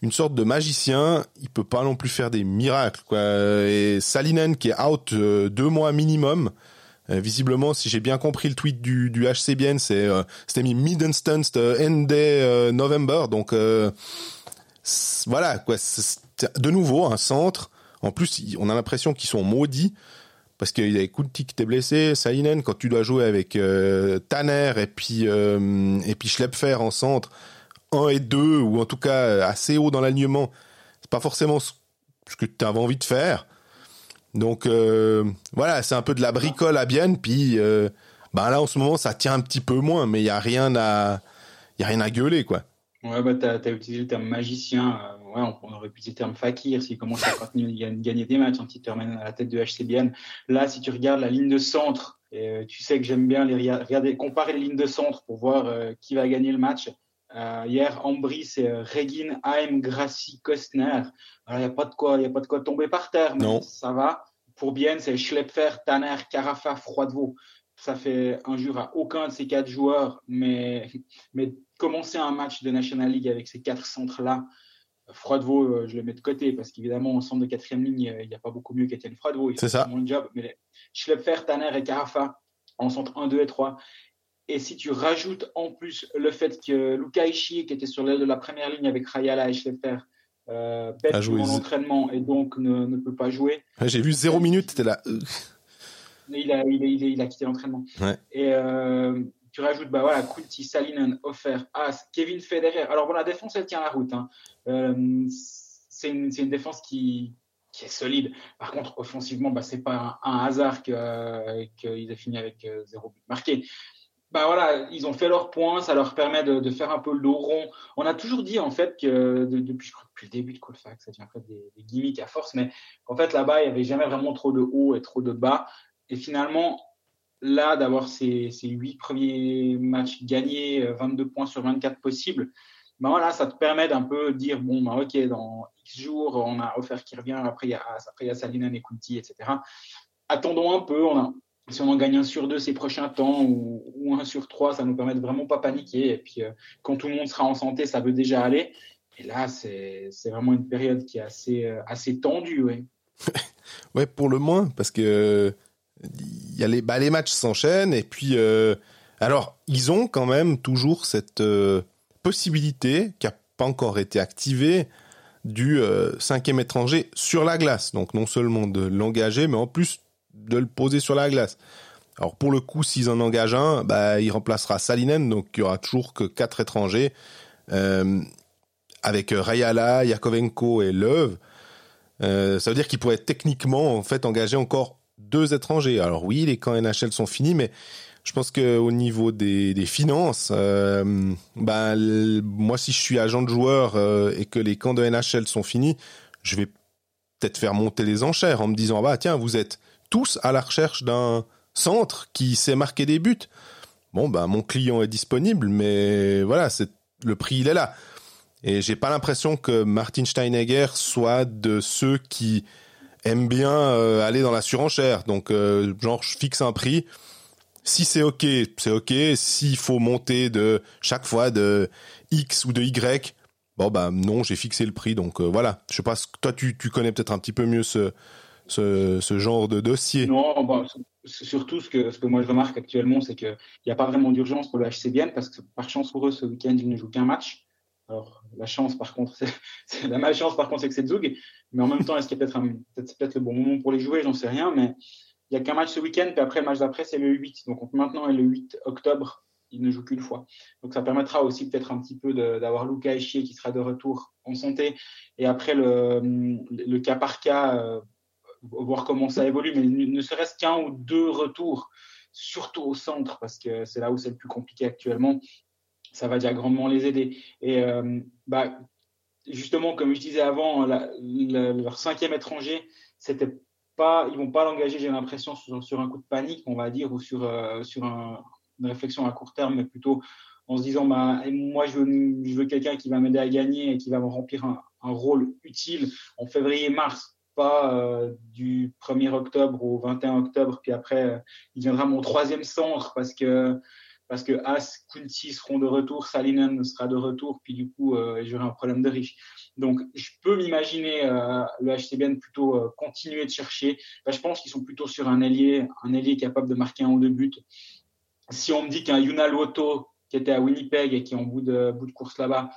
une sorte de magicien, il peut pas non plus faire des miracles. Et Salinen qui est out euh, deux mois minimum, visiblement, si j'ai bien compris le tweet du, du HCBN, c'est euh, c'était mis mid-instance end day November, donc voilà quoi. De nouveau un centre. En plus, on a l'impression qu'ils sont maudits parce qu'il y a Kunti qui était blessé, Salinen quand tu dois jouer avec euh, Tanner et puis euh, et puis en centre, 1 et 2 ou en tout cas assez haut dans l'alignement, c'est pas forcément ce que tu avais envie de faire. Donc euh, voilà, c'est un peu de la bricole à Bienne puis Bah là, en ce moment, ça tient un petit peu moins, mais il n'y a rien à, a rien à gueuler, quoi. Ouais, bah, t'as as utilisé le terme magicien. Euh, ouais, on, aurait pu utiliser le terme fakir s'il commence à gagner des matchs, un petit à la tête de HCBN. Là, si tu regardes la ligne de centre, et, tu sais que j'aime bien les regarder, comparer les lignes de centre pour voir qui va gagner le match. Hier, Ambry, c'est Regin, Haim, Grassi, Kostner. Il n'y a pas de quoi, a pas de quoi tomber par terre, mais non. ça va. Pour Bien, c'est Schlepfer, Tanner, Carafa, Froidevaux ça fait injure à aucun de ces quatre joueurs, mais, mais commencer un match de National League avec ces quatre centres-là, Froidevaux, euh, je le mets de côté parce qu'évidemment, en centre de quatrième ligne, il n'y a pas beaucoup mieux qu'Etienne Froidevaux. C'est ça. Mon job. Mais Schlepfer, Tanner et Carafa en centre 1, 2 et 3. Et si tu rajoutes en plus le fait que Luca Ishii, qui était sur l'aile de la première ligne avec Rayala et Schlepfer, euh, pète en entraînement et donc ne, ne peut pas jouer. J'ai vu zéro minute, c'était là. Il a, il, il, il a quitté l'entraînement. Et euh, tu rajoutes bah voilà, Kunti, Salinen, Offer, As, Kevin Federer. Alors bon, la défense, elle tient la route. Hein. Euh, c'est une, une, défense qui, qui, est solide. Par contre, offensivement, bah, c'est pas un, hasard qu'ils aient fini avec euh, zéro but marqué. Bah voilà, ils ont fait leur point, ça leur permet de, faire un peu le dos rond. On a toujours dit en fait que depuis, le début de Colfax, ça devient en fait des, gimmicks à force, mais en fait là-bas, il n'y avait jamais vraiment trop de haut et trop de bas. Et finalement, là, d'avoir ces, huit premiers matchs gagnés, 22 euh, points sur 24 possibles, ben voilà, ça te permet d'un peu dire, bon, ben ok, dans X jours, on a offert qui revient, après il y a, après, il y a Salina etc. Attendons un peu, on a, si on en gagne un sur deux ces prochains temps ou, un sur trois, ça nous permet de vraiment pas paniquer. Et puis, euh, quand tout le monde sera en santé, ça veut déjà aller. Et là, c'est vraiment une période qui est assez, euh, tendue, oui. *laughs* ouais, pour le moins, parce que y a les, bah, les matchs s'enchaînent et puis euh, alors ils ont quand même toujours cette euh, possibilité qui a pas encore été activée du euh, cinquième étranger sur la glace. Donc non seulement de l'engager, mais en plus de le poser sur la glace. Alors pour le coup, s'ils en engagent un, bah, il remplacera Salinen, donc il y aura toujours que quatre étrangers avec Rayala, Yakovenko et Love. ça veut dire qu'il pourrait techniquement en fait engager encore deux étrangers. Alors oui, les camps NHL sont finis, mais je pense qu'au niveau des, finances, euh, bah, moi si je suis agent de joueur euh, et que les camps de NHL sont finis, je vais peut-être faire monter les enchères en me disant bah tiens vous êtes tous à la recherche d'un centre qui sait marquer des buts. Bon bah mon client est disponible, mais voilà c'est le prix il est là. Et j'ai pas l'impression que Martin Steinegger soit de ceux qui aime bien euh, aller dans la surenchère. Donc, euh, genre, je fixe un prix. Si c'est OK, c'est OK. S'il faut monter de chaque fois de X ou de Y, bon, bah non, j'ai fixé le prix. Donc, euh, voilà. Je sais pas, toi, tu, tu connais peut-être un petit peu mieux ce, ce, genre de dossier. Non, bah, surtout ce que, ce que moi je remarque actuellement, c'est qu'il n'y a pas vraiment d'urgence pour le HCBN parce que par chance pour eux, ce week-end, ils ne jouent qu'un match. Alors, la chance, par contre, *laughs* c'est la malchance, par contre, c'est que c'est Zug. Mais en même temps, est-ce qu'il y a peut-être peut peut le bon moment pour les jouer? J'en sais rien. Mais il n'y a qu'un match ce week-end, puis après, le match d'après, c'est le 8. Donc, maintenant et le 8 octobre, il ne joue qu'une fois. Donc, ça permettra aussi peut-être un petit peu d'avoir Luca Echier qui sera de retour en santé. Et après, le, le cas par cas, euh, voir comment ça évolue. Mais ne serait-ce qu'un ou deux retours, surtout au centre, parce que c'est là où c'est le plus compliqué actuellement ça va déjà grandement les aider. Et euh, bah, justement, comme je disais avant, leur cinquième étranger, c'était pas, ils vont pas l'engager, j'ai l'impression, sur, un coup de panique, on va dire, ou sur, euh, sur une réflexion à court terme, mais plutôt en se disant, bah, moi, je veux, je veux quelqu'un qui va m'aider à gagner et qui va me remplir un, rôle utile en février-mars, pas euh, du 1er octobre au 21 octobre, puis après, il viendra mon troisième centre parce que parce que As, Kunti seront de retour, Salinen sera de retour, puis du coup, euh, j'aurai un problème de riche. Donc, je peux m'imaginer euh, le HCBN plutôt euh, continuer de chercher. je pense qu'ils sont plutôt sur un ailier, un ailier capable de marquer un ou deux buts. Si on me dit qu'un Yuna qui était à Winnipeg et qui est en bout de, bout de course là-bas,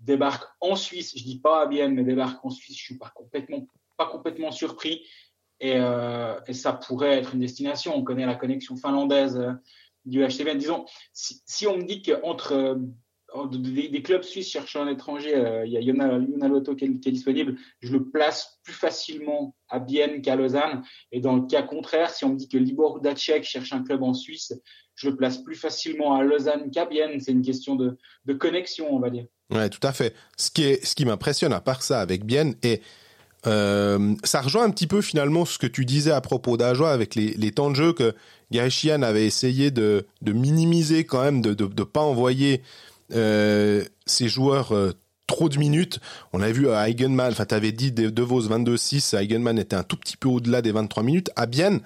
débarque en Suisse, je dis pas à Bienne, mais débarque en Suisse, je suis pas complètement, pas complètement surpris. Et, et ça pourrait être une destination. On connaît la connexion finlandaise du HCBN. Disons, si, on me dit qu'entre des, clubs suisses cherchant un étranger, euh, il y a Yona, Lotto qui est, disponible, je le place plus facilement à Bienne qu'à Lausanne. Et dans le cas contraire, si on me dit que Libor Dacek cherche un club en Suisse, je le place plus facilement à Lausanne qu'à Bienne. C'est une question de, connexion, on va dire. Ouais, tout à fait. Ce qui, est, ce qui m'impressionne à part ça avec Bienne, et euh, ça rejoint un petit peu finalement ce que tu disais à propos d'Ajoie avec les, les, temps de jeu que Gary avait essayé de, de minimiser quand même, de ne pas envoyer euh, ces joueurs euh, trop de minutes. On a vu à Eigenman, enfin tu avais dit De Vos 22-6, Eigenman était un tout petit peu au-delà des 23 minutes. À Bienne,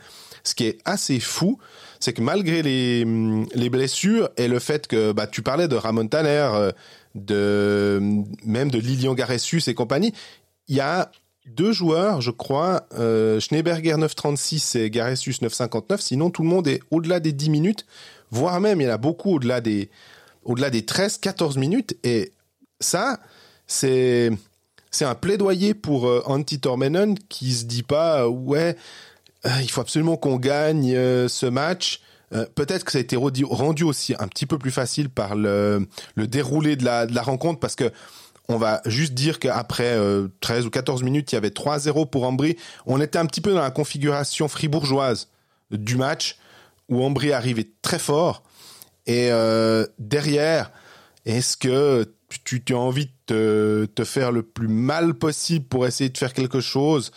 ce qui est assez fou, c'est que malgré les, les blessures et le fait que bah, tu parlais de Ramon Tanner, euh, de même de Lilian Garessus et compagnie, il y a deux joueurs, je crois, euh, Schneeberger 936 et Garessus 959. Sinon, tout le monde est au-delà des 10 minutes, voire même il y en a beaucoup au-delà des au-delà des 13-14 minutes. Et ça, c'est c'est un plaidoyer pour euh, Antti Tormenon qui se dit pas euh, ouais euh, il faut absolument qu'on gagne ce match. Peut-être que ça a été rendu aussi un petit peu plus facile par le, le déroulé de la, de la rencontre parce que on va juste dire qu'après 13 ou 14 minutes, il y avait 3-0 pour Ambry. On était un petit peu dans la configuration fribourgeoise du match où Ambry arrivait très fort et euh, derrière, est-ce que tu, as envie de te, faire le plus mal possible pour essayer de faire quelque chose?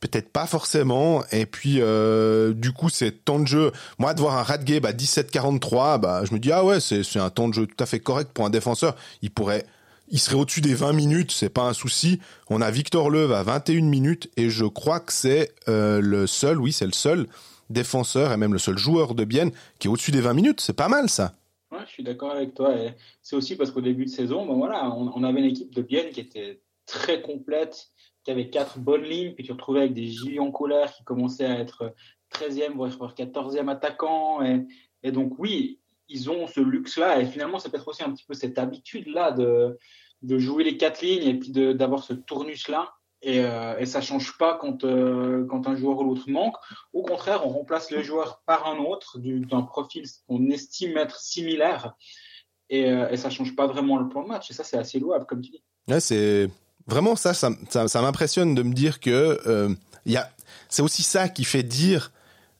Peut-être pas forcément. Et puis, euh, du coup, c'est temps de jeu. Moi, de voir un Radgate à 17-43, bah, je me dis, ah ouais, c'est un temps de jeu tout à fait correct pour un défenseur. Il pourrait il serait au-dessus des 20 minutes, c'est pas un souci. On a Victor Leuve à 21 minutes et je crois que c'est euh, le seul, oui, c'est le seul défenseur et même le seul joueur de Bienne qui est au-dessus des 20 minutes. C'est pas mal ça. Ouais, je suis d'accord avec toi. C'est aussi parce qu'au début de saison, ben voilà, on, avait une équipe de Bienne qui était très complète, qui avait quatre bonnes lignes, puis tu retrouvais avec des Gillian Colère qui commençaient à être 13e, voire 14e attaquant. Et, et donc, oui, ils ont ce luxe-là. Et finalement, c'est peut-être aussi un petit peu cette habitude-là de, de jouer les quatre lignes et puis d'avoir ce tournus-là. Et, euh, et ça change pas quand, euh, quand un joueur ou l'autre manque. Au contraire, on remplace le joueur par un autre d'un profil qu'on estime être similaire. Et, euh, et ça change pas vraiment le plan de match. Et ça, c'est assez louable, comme tu dis. C'est vraiment ça. Ça, ça, m'impressionne de me dire que euh, a, c'est aussi ça qui fait dire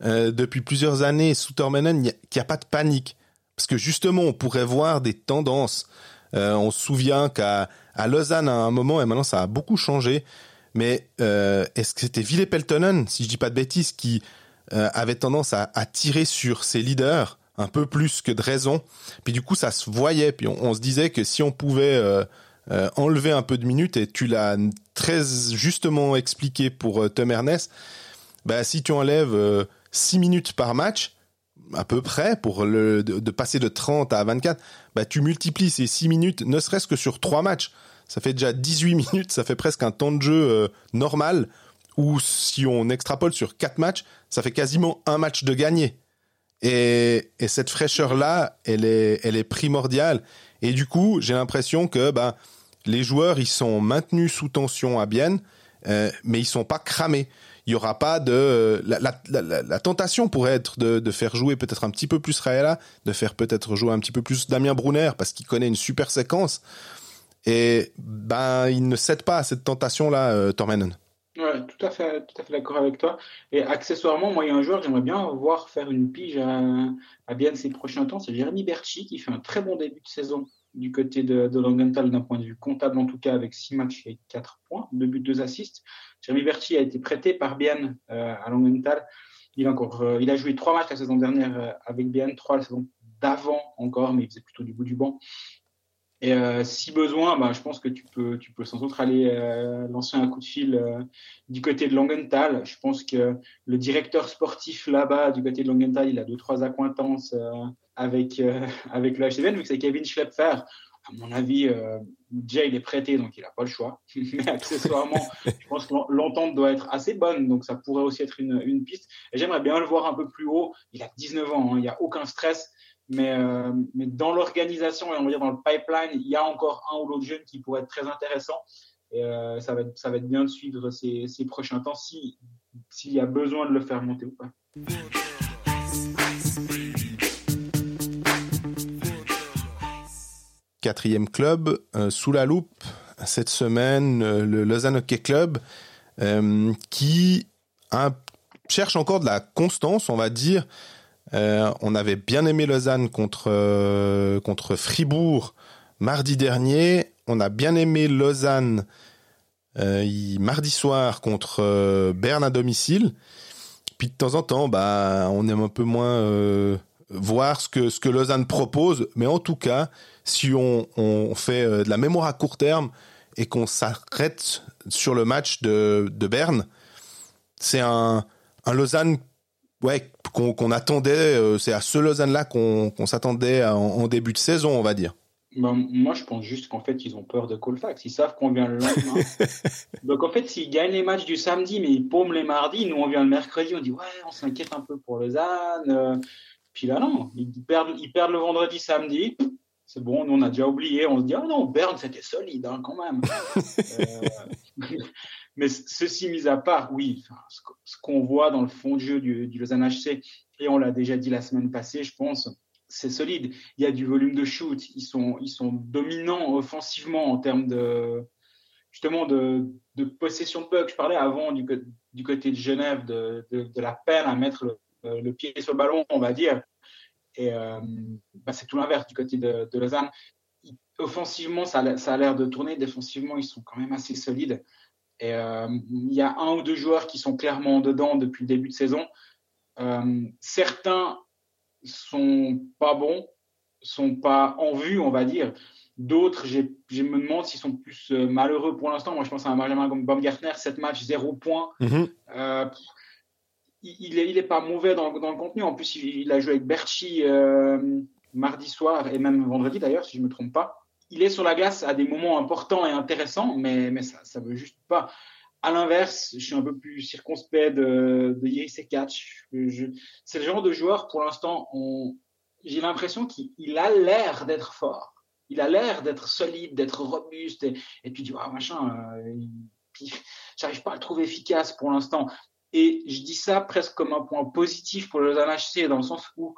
euh, depuis plusieurs années sous Tormenon qu'il n'y a, pas de panique. Parce que justement, on pourrait voir des tendances. Euh, on se souvient qu'à à Lausanne à un moment, et maintenant ça a beaucoup changé, mais euh, est-ce que c'était Ville Peltonen, si je dis pas de bêtises, qui euh, avait tendance à, tirer sur ses leaders un peu plus que de raison? Puis du coup, ça se voyait. Puis on, se disait que si on pouvait enlever un peu de minutes, et tu l'as très justement expliqué pour Tom Ernest, bah, si tu enlèves 6 minutes par match, à peu près, pour le, de, passer de 30 à 24, bah, tu multiplies ces 6 minutes, ne serait-ce que sur 3 matchs ça fait déjà 18 *laughs* minutes, ça fait presque un temps de jeu euh, normal, ou si on extrapole sur 4 matchs, ça fait quasiment un match de gagné. Et, et cette fraîcheur-là, elle est, elle est primordiale. Et du coup, j'ai l'impression que bah, les joueurs, ils sont maintenus sous tension à Bienne, euh, mais ils sont pas cramés. Il y aura pas de la, tentation pourrait être de, de faire jouer peut-être un petit peu plus Raela, de faire peut-être jouer un petit peu plus Damien Brunner parce qu'il connaît une super séquence. Et ben, il ne cède pas à cette tentation-là, euh, Tormenon. Ouais, tout à fait, tout à fait d'accord avec toi. Et accessoirement, moi, il y a un joueur j'aimerais bien voir faire une pige à, à bien ces prochains temps, c'est Jérémy Berchi, qui fait un très bon début de saison du côté de, de Langenthal, d'un point de vue comptable en tout cas, avec 6 matchs et 4 points, 2 buts, 2 assists. Jérémy Berchi a été prêté par Bienne euh, à Langenthal. Il a, encore, euh, il a joué 3 matchs la saison dernière euh, avec Bienne, 3 la saison d'avant encore, mais il faisait plutôt du bout du banc. Et si besoin, bah, je pense que tu peux, tu peux sans doute aller lancer un coup de fil du côté de Langenthal. Je pense que le directeur sportif là-bas, du côté de Langenthal, il a deux, trois accointances avec, *laughs* avec le HCVN, vu que c'est Kevin Schlepfer. À mon avis, déjà, il est prêté, donc il n'a pas le choix. Mais *laughs* *laughs* accessoirement, je pense que l'entente doit être assez bonne, donc ça pourrait aussi être une, une piste. Et j'aimerais bien le voir un peu plus haut. Il a 19 ans, hein, il n'y a aucun stress. Mais, euh, mais dans l'organisation et on va dire dans le pipeline, il y a encore un ou l'autre jeune qui pourrait être très intéressant. Et euh, ça, va être, ça va être bien de suivre ces, ces prochains temps s'il y a besoin de le faire monter ou pas. Quatrième club sous la loupe cette semaine, le Lausanne Hockey Club, qui cherche encore de la constance, on va dire. on avait bien aimé Lausanne contre Fribourg mardi dernier. On a bien aimé Lausanne mardi soir contre Berne à domicile. Puis de temps en temps, bah, on aime un peu moins euh, voir ce que ce que Lausanne propose, mais en tout cas, si on, on fait euh, de la mémoire à court terme et qu'on s'arrête sur le match de, de Berne, c'est un, un Lausanne ouais, qu'on attendait, euh, c'est à ce Lausanne-là qu'on s'attendait en, début de saison, on va dire. Ben, moi, je pense juste qu'en fait, ils ont peur de Colfax. Ils savent qu'on vient le lendemain. *laughs* Donc, en fait, s'ils gagnent les matchs du samedi, mais ils paument les mardis, nous, on vient le mercredi, on dit, ouais, on s'inquiète un peu pour Lausanne. Euh. Puis là, non, ils perdent, ils perdent le vendredi, samedi. C'est bon, nous, on a déjà oublié. On se dit, ah non, Berne, c'était solide, hein, quand même. *laughs* Euh, mais ceci mis à part, oui, ce qu'on voit dans le fond de jeu du, du Lausanne HC, et on l'a déjà dit la semaine passée, je pense, c'est solide. Il y a du volume de shoot. Ils sont, ils sont dominants offensivement en termes de justement de, de possession de puck. Je parlais avant du, du côté de Genève de, de, la peine à mettre le, pied sur le ballon, on va dire. Et euh, bah, c'est tout l'inverse du côté de, de Lausanne. Offensivement, ça, ça a l'air de tourner. Défensivement, ils sont quand même assez solides. Et euh, il y a un ou deux joueurs qui sont clairement dedans depuis le début de saison. Euh, certains sont pas bons, sont pas en vue, on va dire. D'autres, je me demande s'ils sont plus euh, malheureux pour l'instant. Moi, je pense à un Benjamin Baumgartner, 7 matchs, 0 points. Mm-hmm. Euh, il n'est il est pas mauvais dans, le contenu. En plus, il, a joué avec Berchi euh, mardi soir et même vendredi d'ailleurs, si je ne me trompe pas. Il est sur la glace à des moments importants et intéressants, mais, mais ça ne veut juste pas. À l'inverse, je suis un peu plus circonspect de, de Yeri C'est le genre de joueur, pour l'instant, j'ai l'impression qu'il a l'air d'être fort. Il a l'air d'être solide, d'être robuste. Et, et tu vois, machin, euh, j'arrive pas à le trouver efficace pour l'instant. Et je dis ça presque comme un point positif pour le HC, dans le sens où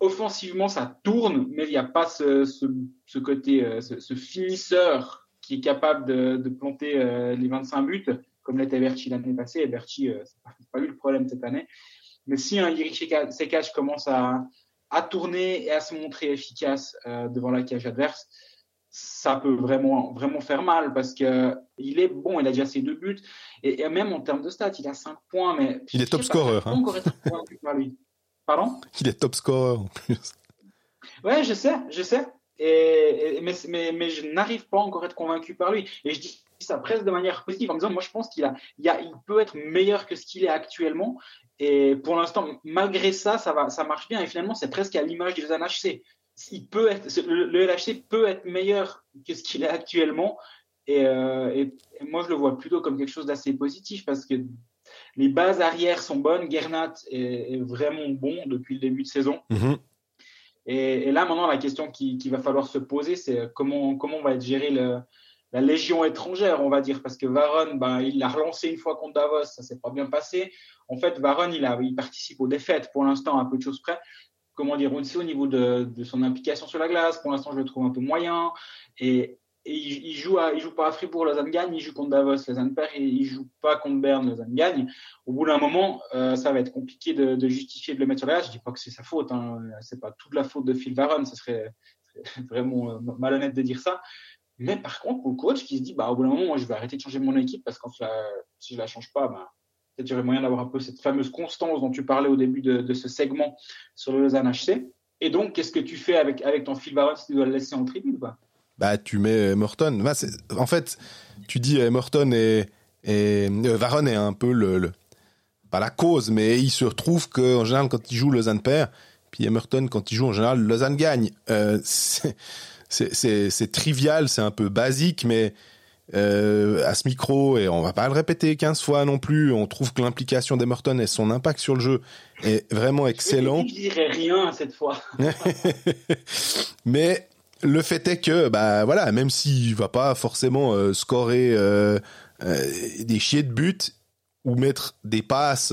offensivement, ça tourne, mais il n'y a pas ce, côté, euh, ce, finisseur qui est capable de, planter euh, les 25 buts, comme l'était Berti l'année passée. Berti, euh, ça n'a pas eu le problème cette année. Mais si un Yuri Sekac commence à, à tourner et à se montrer efficace euh, devant la cage adverse, ça peut vraiment, vraiment faire mal parce que il est bon, il a déjà ses deux buts et, même en termes de stats, il a 5 points. Mais il est top scorer. Hein. Pardon? Il est top scorer en plus. Ouais, je sais, je sais. Et, mais, mais, mais, je n'arrive pas encore à être convaincu par lui. Et je dis ça presque de manière positive en disant, moi je pense qu'il a, il, a, il peut être meilleur que ce qu'il est actuellement. Et pour l'instant, malgré ça, ça, va, ça marche bien. Et finalement, c'est presque à l'image du LHC. Il peut être, le, LHC peut être meilleur que ce qu'il est actuellement. Et, euh, et, moi, je le vois plutôt comme quelque chose d'assez positif parce que les bases arrière sont bonnes. Gernat est, vraiment bon depuis le début de saison. Mm-hmm. Et, là, maintenant, la question qu'il qui va falloir se poser, c'est comment, comment va être gérée le, la légion étrangère, on va dire, parce que Varon, ben, il l'a relancé une fois contre Davos, ça s'est pas bien passé. En fait, Varon, il, a, il participe aux défaites pour l'instant, un peu de choses près. Comment dire, aussi au niveau de, son implication sur la glace, pour l'instant, je le trouve un peu moyen. Et, il, joue il joue pas à Fribourg, Lausanne gagne, il joue contre Davos, Lausanne perd, et il joue pas contre Berne, Lausanne gagne. Au bout d'un moment, euh, ça va être compliqué de, justifier de le mettre sur la glace. Je dis pas que c'est sa faute, hein. c'est pas toute la faute de Phil Varon, ce serait, vraiment euh, malhonnête de dire ça. Mais par contre, le coach qui se dit, bah, au bout d'un moment, moi, je vais arrêter de changer mon équipe parce que si je la change pas, bah, peut-être moyen d'avoir un peu cette fameuse constance dont tu parlais au début de, ce segment sur le Lausanne HC. Et donc, qu'est-ce que tu fais avec, ton Phil Varon si tu dois le laisser en tribune, quoi? Bah tu mets Morton. Bah, en fait, tu dis Morton et, et euh, Varon est un peu le, pas la cause, mais il se retrouve que en général quand il joue Lausanne perd, puis Emerton quand il joue en général Lausanne gagne. Euh, c'est trivial, c'est un peu basique, mais euh, à ce micro, et on va pas le répéter 15 fois non plus, on trouve que l'implication d'Emerton et son impact sur le jeu est vraiment excellent. *laughs* Je dirais rien cette fois. *laughs* mais le fait est que, bah voilà, même s'il va pas forcément euh, scorer euh, des chiers de but ou mettre des passes,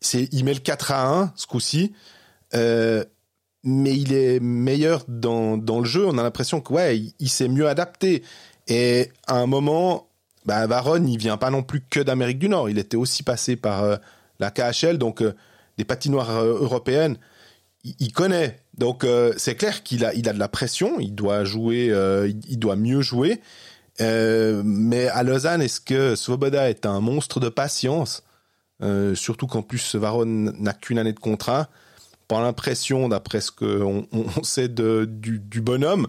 c'est il met le 4 à 1 ce coup-ci. mais il est meilleur dans, dans le jeu. On a l'impression que ouais, il, s'est mieux adapté. Et à un moment, bah, Varon, il vient pas non plus que d'Amérique du Nord. Il était aussi passé par euh, la KHL, donc euh, des patinoires euh, européennes. Il, connaît. Donc c'est clair qu'il a, il a de la pression. Il doit jouer, il, doit mieux jouer. mais à Lausanne, est-ce que Svoboda est un monstre de patience? Surtout qu'en plus, Varon n'a qu'une année de contrat pas l'impression, d'après ce qu'on on sait du, bonhomme.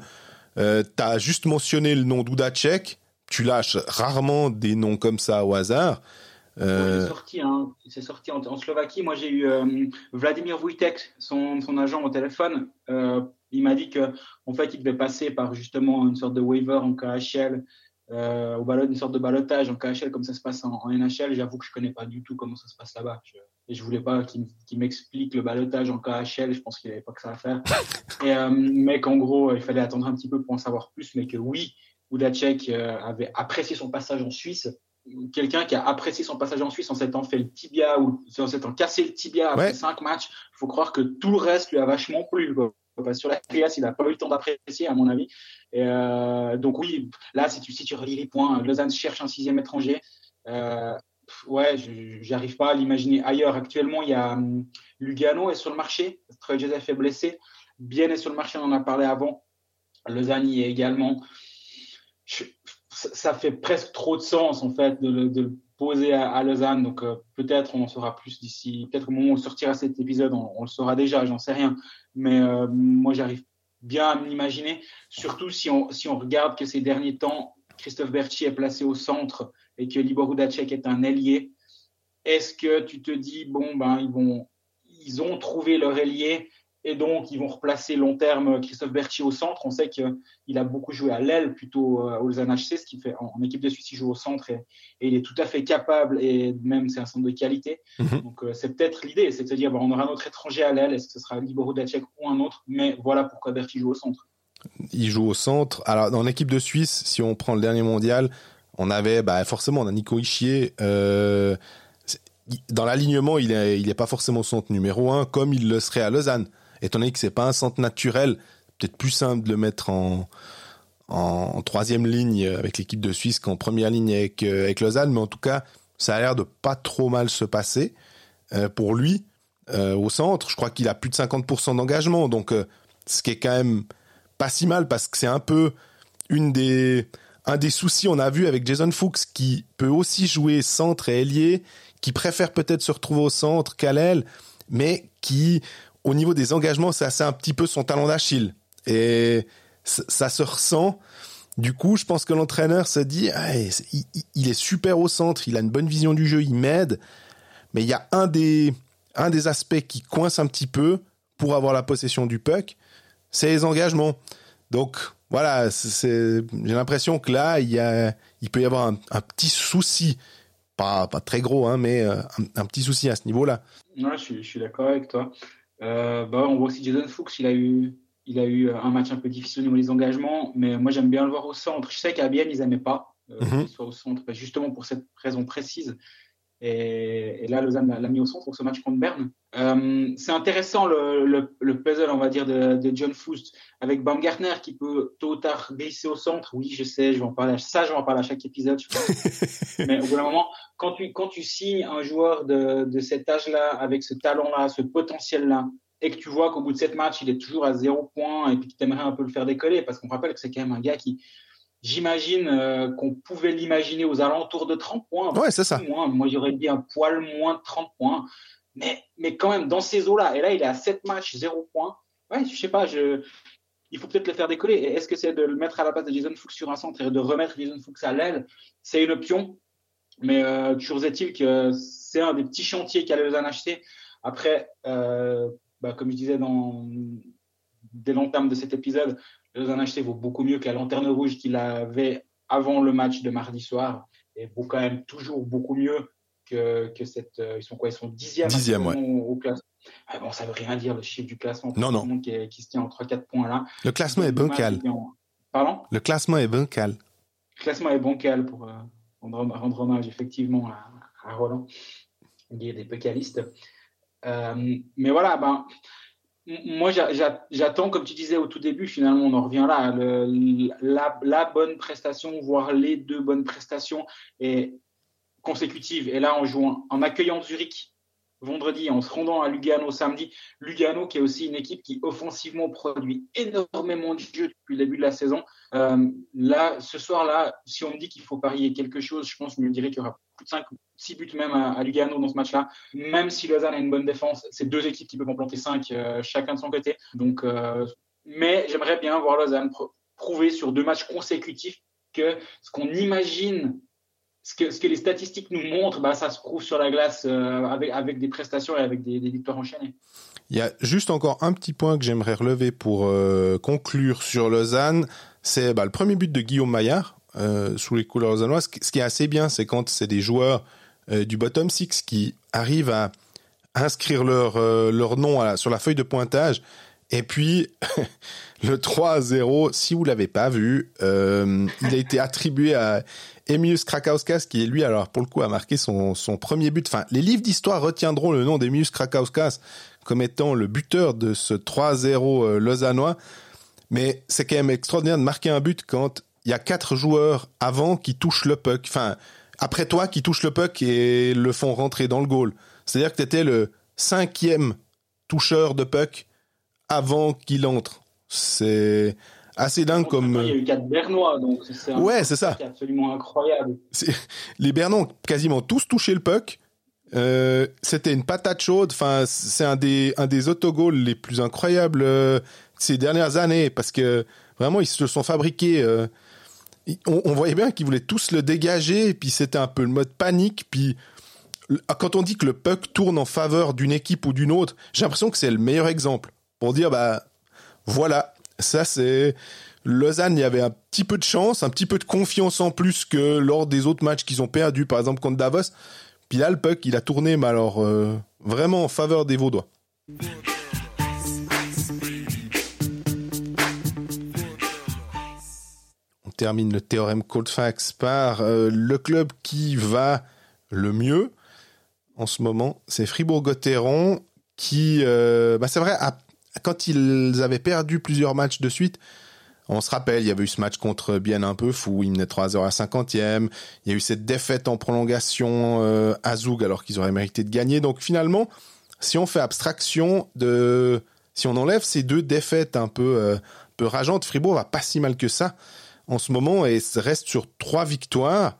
Euh, tu as juste mentionné le nom d'Udacek. Tu lâches rarement des noms comme ça au hasard. Euh... c'est sorti, hein. c'est sorti en, Slovaquie. Moi, j'ai eu euh, Vladimir son, son, agent au téléphone. Euh, il m'a dit que, en fait, il devait passer par justement une sorte de waiver en KHL euh, au ballon, une sorte de balotage en KHL comme ça se passe en, NHL. J'avoue que je connais pas du tout comment ça se passe là-bas. Je, et je voulais pas qu'il m'explique le balotage en KHL. Je pense qu'il avait pas que ça à faire. Et, euh, mais qu'en gros, il fallait attendre un petit peu pour en savoir plus. Mais que oui, Udacek euh, avait apprécié son passage en Suisse. Quelqu'un qui a apprécié son passage en Suisse en s'étant fait le tibia ou en s'étant cassé le tibia après cinq matchs, il faut croire que tout le reste lui a vachement plu. Quoi sur la classe, il n'a pas eu le temps d'apprécier, à mon avis. Euh, donc oui, là, si tu, si tu relis les points, Lausanne cherche un sixième étranger. Euh, ouais, j'arrive pas à l'imaginer ailleurs. Actuellement, il y a hum, Lugano est sur le marché. Troy Joseph est blessé. Bien est sur le marché, on en a parlé avant. Lausanne est également. ça fait presque trop de sens, en fait, de, poser à, Lausanne. Donc euh, peut-être on en saura plus d'ici. Peut-être au moment où on sortira cet épisode, on, le saura déjà, j'en sais rien. Mais euh, moi, j'arrive bien à m'imaginer, surtout si on, si on regarde que ces derniers temps, Christophe Berchi est placé au centre et que Libor Udacek est un ailier. Est-ce que tu te dis, bon, ben, ils, vont, ils ont trouvé leur ailier et donc, ils vont replacer long terme Christophe Berti au centre. On sait qu'il a beaucoup joué à l'aile plutôt euh, au Lausanne HC, ce qui fait en, équipe de Suisse, il joue au centre et, il est tout à fait capable et même c'est un centre de qualité. Mhm. Donc, euh, c'est peut-être l'idée, c'est de se dire bon, on aura un autre étranger à l'aile, est-ce que ce sera Liboro Dacek ou un autre? Mais voilà pourquoi Berti joue au centre. Il joue au centre. Alors, dans l'équipe de Suisse, si on prend le dernier mondial, on avait bah, forcément on a Nico Ischier. Euh, dans l'alignement, il n'est il est pas forcément au centre numéro un, comme il le serait à Lausanne étant donné que c'est pas un centre naturel, peut-être plus simple de le mettre en, en, troisième ligne avec l'équipe de Suisse qu'en première ligne avec, euh, avec Lausanne, mais en tout cas, ça a l'air de pas trop mal se passer euh, pour lui euh, au centre. Je crois qu'il a plus de 50% d'engagement, donc ce qui est quand même pas si mal parce que c'est un peu une des un des soucis on a vu avec Jason Fuchs qui peut aussi jouer centre et ailier, qui préfère peut-être se retrouver au centre qu'à l'aile, mais qui au niveau des engagements, c'est un petit peu son talent d'Achille. Et ça se ressent. Du coup, je pense que l'entraîneur se dit, il, est super au centre, il a une bonne vision du jeu, il m'aide. Mais il y a un des, un des aspects qui coince un petit peu pour avoir la possession du puck, c'est les engagements. Donc, voilà, j'ai l'impression que là, il, y a, il peut y avoir un, petit souci. Pas, pas très gros, hein, mais euh, un, petit souci à ce niveau-là. Je suis d'accord avec toi. Euh, bah, on voit aussi Jason Fuchs, il a eu, il a eu un match un peu difficile au niveau des engagements, mais moi j'aime bien le voir au centre. Je sais qu'à Bienne, ils n'aimaient pas euh, mhm. qu'il soit au centre, bah, justement pour cette raison précise. Et, là, Lausanne l'a mis au centre pour ce match contre Berne. Euh, c'est intéressant le, le, puzzle, on va dire, de, de John Foust avec Baumgartner qui peut tôt ou tard glisser au centre. Oui, je sais, je vais en parler. Ça, je vais en parler à chaque épisode. *laughs* Mais au bout d'un moment, quand tu, quand tu signes un joueur de, de cet âge-là, avec ce talent-là, ce potentiel-là, et que tu vois qu'au bout de sept matchs, il est toujours à zéro point et puis que tu aimerais un peu le faire décoller, parce qu'on rappelle que c'est quand même un gars qui, J'imagine euh, qu'on pouvait l'imaginer aux alentours de 30 points. Ouais, c'est ça. Moi, j'aurais dit un poil moins de 30 points. Mais, mais quand même, dans ces eaux-là, et là, il est à 7 matchs, 0 points. Ouais, je sais pas, je... il faut peut-être le faire décoller. Est-ce que c'est de le mettre à la place de Jason Fuchs sur un centre et de remettre Jason Fuchs à l'aile? C'est une option. Mais euh, toujours est-il que c'est un des petits chantiers qu'elle a acheter. Après, euh, bah, comme je disais dans, dès l'entame de cet épisode, le acheté vaut beaucoup mieux que la lanterne rouge qu'il avait avant le match de mardi soir et vaut quand même toujours beaucoup mieux que, que cette. Euh, ils sont quoi? Ils sont dixième, dixième ouais. au, classement. Ah bon, ça veut rien dire le chiffre du classement. Non, non. Qui, qui, se tient en 3-4 points là. Le classement est bancal. Pardon? Le classement est bancal. Le classement est bancal pour euh, rendre, hommage effectivement à, à Roland, qui est des pécalistes. Euh, mais voilà, ben moi, j'attends, comme tu disais au tout début, finalement, on en revient là, la, bonne prestation, voire les deux bonnes prestations consécutives. Et là, en jouant, en accueillant Zurich vendredi, en se rendant à Lugano samedi, Lugano qui est aussi une équipe qui offensivement produit énormément de jeux depuis le début de la saison. Euh, là, ce soir-là, si on me dit qu'il faut parier quelque chose, je pense je me dirais qu'il y aura plus de 5 6 buts même à, Lugano dans ce match-là. Même si Lausanne a une bonne défense, c'est deux équipes qui peuvent en planter 5 euh, chacun de son côté. Donc, euh, mais j'aimerais bien voir Lausanne prouver sur deux matchs consécutifs que ce qu'on imagine ce que, les statistiques nous montrent, bah, ça se prouve sur la glace euh, avec, des prestations et avec des, victoires enchaînées. Il y a juste encore un petit point que j'aimerais relever pour conclure sur Lausanne. C'est bah, le premier but de Guillaume Maillard sous les couleurs lausannoises. Ce qui est assez bien, c'est quand c'est des joueurs euh, du bottom six qui arrivent à inscrire leur, euh, leur nom sur la feuille de pointage. Et puis, *laughs* le 3-0, si vous l'avez pas vu, euh, il a été attribué à Emilius Krakauskas, qui est lui, alors pour le coup, a marqué son, son premier but. Enfin, les livres d'histoire retiendront le nom d'Emilius Krakauskas comme étant le buteur de ce 3-0 lausannois. Mais c'est quand même extraordinaire de marquer un but quand il y a quatre joueurs avant qui touchent le puck. Enfin, après toi qui touche le puck et le font rentrer dans le goal. C'est-à-dire que tu étais le cinquième toucheur de puck avant qu'il entre. C'est assez dingue comme. Il y a eu quatre Bernois, donc c'est ouais, c'est ça. absolument incroyable. Les Bernois ont quasiment tous touché le puck. Euh, c'était une patate chaude. Enfin, c'est un des un des autogols les plus incroyables euh, ces dernières années parce que vraiment ils se sont fabriqués. Euh, on, voyait bien qu'ils voulaient tous le dégager, et puis c'était un peu le mode panique, puis quand on dit que le puck tourne en faveur d'une équipe ou d'une autre, j'ai l'impression que c'est le meilleur exemple pour dire bah voilà, ça c'est Lausanne, il y avait un petit peu de chance, un petit peu de confiance en plus que lors des autres matchs qu'ils ont perdus, par exemple contre Davos. Puis là, le puck, il a tourné, mais alors euh, vraiment en faveur des Vaudois. termine le théorème Coldfax par euh, le club qui va le mieux en ce moment, c'est Fribourg-Gotteron qui, euh, bah c'est vrai, quand ils avaient perdu plusieurs matchs de suite, on se rappelle, il y avait eu ce match contre Bien un peu fou, ils menaient 3 heures à 50e, il y a eu cette défaite en prolongation euh, à Zoug alors qu'ils auraient mérité de gagner. Donc finalement, si on fait abstraction de... Si on enlève ces deux défaites un peu, un peu rageantes, Fribourg va pas si mal que ça en ce moment et reste sur trois victoires.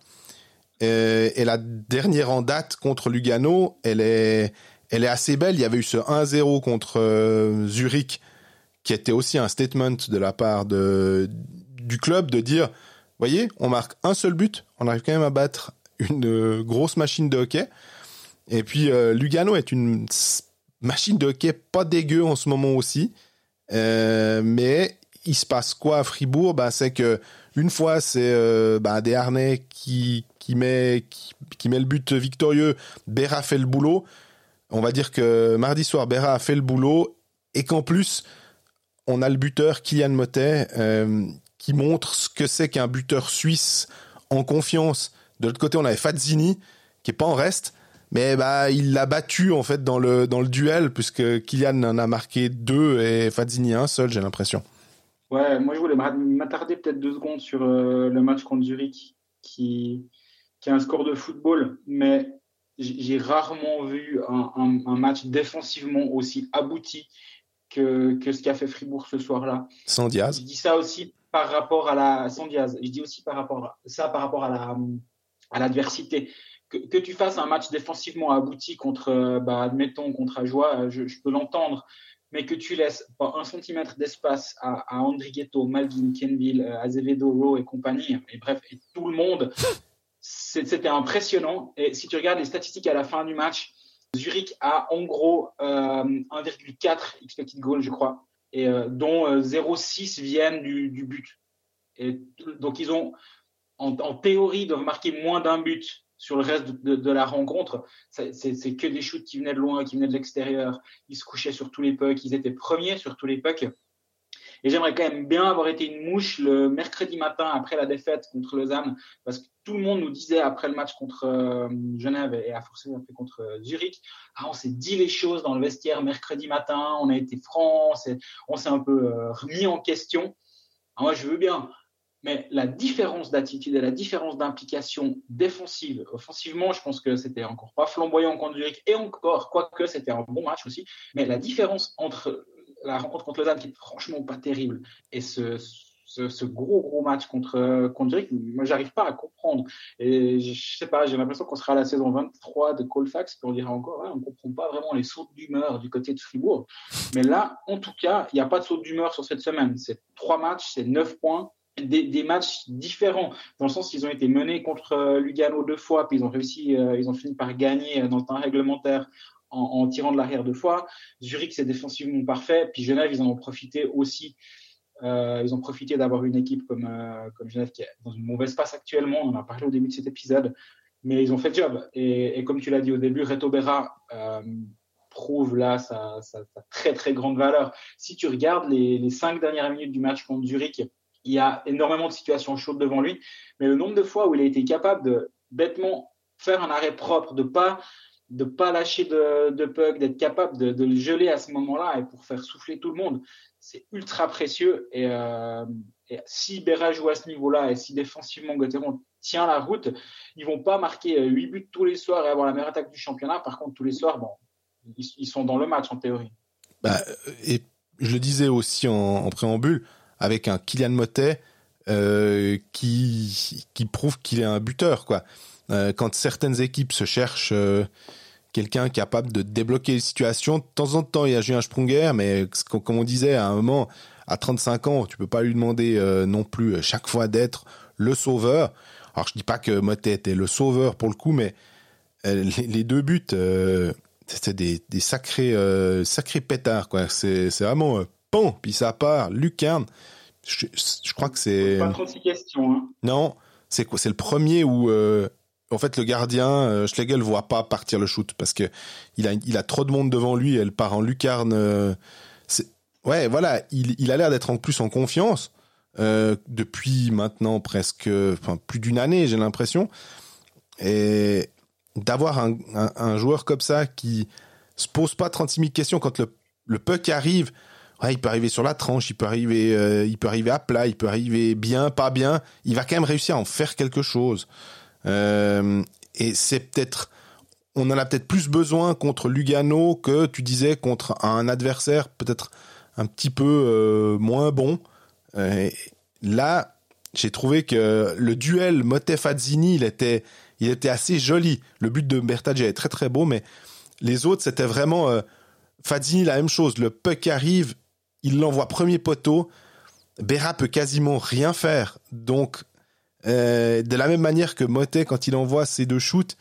Euh, et, la dernière en date contre Lugano, elle est, elle est assez belle. Il y avait eu ce 1-0 contre euh, Zurich, qui était aussi un statement de la part de, du club de dire, voyez, on marque un seul but, on arrive quand même à battre une euh, grosse machine de hockey. Et puis Lugano est une machine de hockey pas dégueu en ce moment aussi, mais il se passe quoi à Fribourg? Bah, C'est que une fois, c'est euh, bah, des harnais qui, qui, met, qui, met le but victorieux. Berra fait le boulot. On va dire que mardi soir, Berra a fait le boulot et qu'en plus, on a le buteur Kylian Motet euh, qui montre ce que c'est qu'un buteur suisse en confiance. De l'autre côté, on avait Fazzini qui est pas en reste, mais bah il l'a battu en fait dans le dans le duel puisque Kylian en a marqué deux et Fazzini un seul, j'ai l'impression. Ouais, moi je voulais m'attarder peut-être deux secondes sur euh, le match contre Zurich, qui, qui a un score de football, mais j'ai rarement vu un, match défensivement aussi abouti que, que ce qu'a fait Fribourg ce soir-là. Sans Diaz. Je dis ça aussi par rapport à la sans Diaz. Je dis aussi par rapport à, ça par rapport à la à l'adversité. Que, que, tu fasses un match défensivement abouti contre, bah, admettons, contre Ajoie, je, je peux l'entendre mais que tu laisses pas un centimètre d'espace à, à Andrighetto, Malvin, Kenville, euh, Azevedo, Rowe et compagnie, et bref, et tout le monde, c'était impressionnant. Et si tu regardes les statistiques à la fin du match, Zurich a en gros 1,4 euh, expected goal, je crois, et euh, dont 0,6 viennent du, but. Et donc ils ont, en, théorie, doivent marquer moins d'un but sur le reste de, la rencontre, c'est que des shoots qui venaient de loin, qui venaient de l'extérieur. Ils se couchaient sur tous les pucks, ils étaient premiers sur tous les pucks. Et j'aimerais quand même bien avoir été une mouche le mercredi matin après la défaite contre Lausanne, parce que tout le monde nous disait après le match contre euh, Genève et à forcer après contre euh, Zurich, ah, on s'est dit les choses dans le vestiaire mercredi matin, on a été franc, on s'est un peu euh, remis en question. Ah, moi, je veux bien. Mais la différence d'attitude et la différence d'implication défensive, offensivement, je pense que c'était encore pas flamboyant contre Zurich et encore, quoique c'était un bon match aussi. Mais la différence entre la rencontre contre Lausanne, qui est franchement pas terrible, et ce, ce, gros gros match contre contre Zurich, moi j'arrive pas à comprendre. Et je sais pas, j'ai l'impression qu'on sera à la saison 23 de Colfax, puis on dirait encore, on comprend pas vraiment les sauts d'humeur du côté de Fribourg. Mais là, en tout cas, il n'y a pas de saut d'humeur sur cette semaine. C'est trois matchs, c'est neuf points des, matchs différents, dans le sens qu'ils ont été menés contre euh, Lugano deux fois, puis ils ont réussi, euh, ils ont fini par gagner euh, dans le temps réglementaire en, tirant de l'arrière deux fois. Zurich, c'est défensivement parfait, puis Genève, ils en ont profité aussi. ils ont profité d'avoir une équipe comme, comme Genève qui est dans une mauvaise passe actuellement. On en a parlé au début de cet épisode, mais ils ont fait le job. Et, comme tu l'as dit au début, Reto Berra prouve là sa, très très grande valeur. Si tu regardes les, les cinq dernières minutes du match contre Zurich, il y a énormément de situations chaudes devant lui, mais le nombre de fois où il a été capable de bêtement faire un arrêt propre, de pas de pas lâcher de, de puck, d'être capable de, le geler à ce moment-là et pour faire souffler tout le monde, c'est ultra précieux. Et, euh, si Berra joue à ce niveau-là et si défensivement Gauthieron tient la route, ils vont pas marquer 8 buts tous les soirs et avoir la meilleure attaque du championnat. Par contre, tous les soirs, bon, ils, sont dans le match en théorie. Bah, et je le disais aussi en préambule, avec un Kylian Motet euh, qui qui prouve qu'il est un buteur quoi. Euh, quand certaines équipes se cherchent euh, quelqu'un capable de débloquer les situations, de temps en temps il y a Julien Sprunger, mais comme on disait à un moment, à 35 ans, tu peux pas lui demander non plus chaque fois d'être le sauveur. Alors je dis pas que Motet était le sauveur pour le coup, mais les, deux buts, c'était des, des sacrés sacrés pétards quoi. C'est c'est vraiment puis ça part, lucarne. Je, crois que c'est. Pas 36 questions. Hein. Non, c'est quoi? C'est le premier où. Euh, en fait, le gardien, euh, Schlegel voit pas partir le shoot parce que il a, il a trop de monde devant lui. Elle part en lucarne. Euh, ouais, voilà. Il, a l'air d'être en plus en confiance depuis maintenant presque, enfin plus d'une année, j'ai l'impression. Et d'avoir un, joueur comme ça qui se pose pas 36 000 questions quand le, le puck arrive il peut arriver sur la tranche, il peut arriver, euh, il peut arriver à plat, il peut arriver bien, pas bien. Il va quand même réussir à en faire quelque chose. Euh, et c'est peut-être, on en a peut-être plus besoin contre Lugano que tu disais contre un adversaire peut-être un petit peu euh, moins bon. là, j'ai trouvé que le duel Motet-Fazzini, il était, il était assez joli. Le but de Bertaggi est très très beau, mais les autres, c'était vraiment Fazzini, la même chose. Le puck arrive, il l'envoie premier poteau. Berra peut quasiment rien faire. Donc, euh, de la même manière que Motet, quand il envoie ses deux shoots,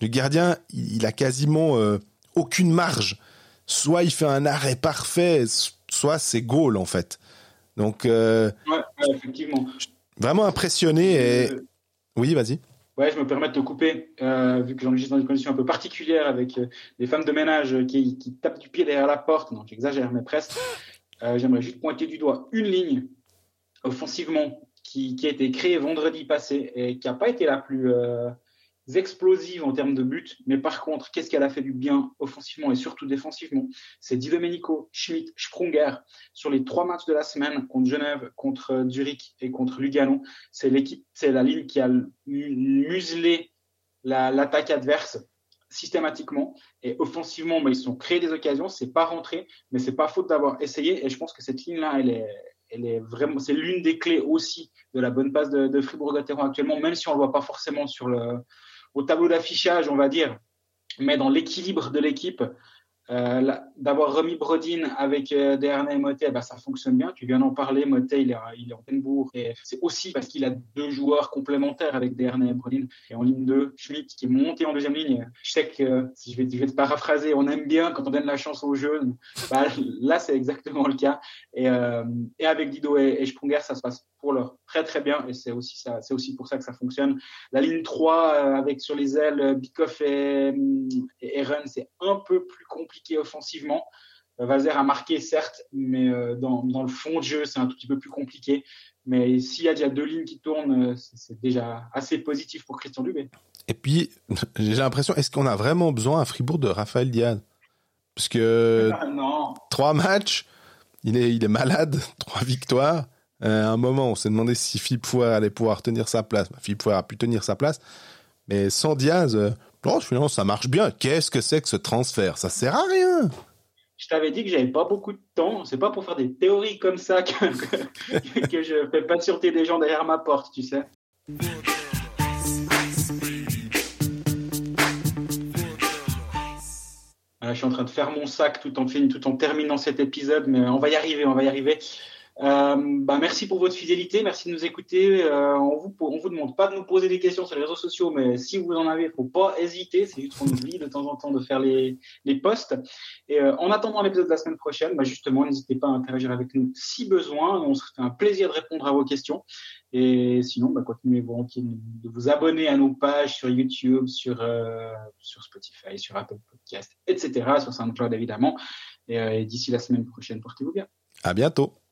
le gardien, il, a quasiment euh, aucune marge. Soit il fait un arrêt parfait, soit c'est goal en fait. Donc, euh, ouais, effectivement. Vraiment impressionné. Et... Oui, vas-y. Ouais, je me permets de te couper, vu que j'enregistre dans une condition un peu particulière avec des femmes de ménage qui, qui tapent du pied derrière la porte. Non, j'exagère, mais presque. Euh, j'aimerais juste pointer du doigt une ligne offensivement qui, a été créée vendredi passé et qui n'a pas été la plus euh, explosive en termes de but. Mais par contre, qu'est-ce qu'elle a fait du bien offensivement et surtout défensivement? C'est Di Domenico, Schmidt, Sprunger sur les trois matchs de la semaine contre Genève, contre Zurich et contre Lugano. C'est l'équipe, c'est la ligne qui a muselé l'attaque adverse systématiquement et offensivement, mais ils sont créés des occasions, c'est pas rentré, mais c'est pas faute d'avoir essayé. Et je pense que cette ligne-là, elle est, elle est c'est l'une des clés aussi de la bonne passe de, Fribourg-Gotteron actuellement, même si on le voit pas forcément sur le, au tableau d'affichage, on va dire, mais dans l'équilibre de l'équipe, d'avoir remis Brodin avec euh, et Motet, bah, ça fonctionne bien. Tu viens d'en parler, Motet, il est, en Penbourg. Et c'est aussi parce qu'il a deux joueurs complémentaires avec Dernay et Brodin. Et en ligne 2, Schmidt qui est monté en deuxième ligne. Je sais que, si je vais, je vais te paraphraser, on aime bien quand on donne la chance aux jeunes. Bah, là, c'est exactement le cas. Et, euh, et avec Dido et, et Sprunger, ça se passe leur très très bien et c'est aussi ça c'est aussi pour ça que ça fonctionne la ligne 3 euh, avec sur les ailes Bikoff et, et Eren c'est un peu plus compliqué offensivement Vazer a marqué, certes, mais dans, dans, le fond de jeu, c'est un tout petit peu plus compliqué. Mais s'il y a déjà deux lignes qui tournent, c'est déjà assez positif pour Christian Dubé. Et puis, *laughs* j'ai l'impression, est-ce qu'on a vraiment besoin à Fribourg de Raphaël Diaz? Parce que *laughs* non. trois matchs, il est, il est malade, *laughs* trois victoires. Euh, à un moment, on s'est demandé si Philippe Fouer allait pouvoir tenir sa place. Bah, Philippe Fouer a pu tenir sa place, mais sans Diaz, euh, finalement, ça marche bien. Qu'est-ce que c'est que ce transfert? Ça sert à rien. Je t'avais dit que j'avais pas beaucoup de temps. C'est pas pour faire des théories comme ça que, que, que je fais patienter des gens derrière ma porte, tu sais. je suis en train de faire mon sac tout en, tout en terminant cet épisode, mais on va y arriver, on va y arriver. Euh, bah, merci pour votre fidélité, merci de nous écouter. Euh, on vous on vous demande pas de nous poser des questions sur les réseaux sociaux, mais si vous en avez, faut pas hésiter. C'est juste qu'on oublie de temps en temps de faire les, les posts. Et euh, en attendant l'épisode de la semaine prochaine, bah, justement, n'hésitez pas à interagir avec nous si besoin. On se fait un plaisir de répondre à vos questions. Et sinon, bah, continuez de vous abonner à nos pages sur YouTube, sur euh, sur Spotify, sur Apple Podcast, etc., sur SoundCloud évidemment. Et, et d'ici la semaine prochaine, portez-vous bien. À bientôt.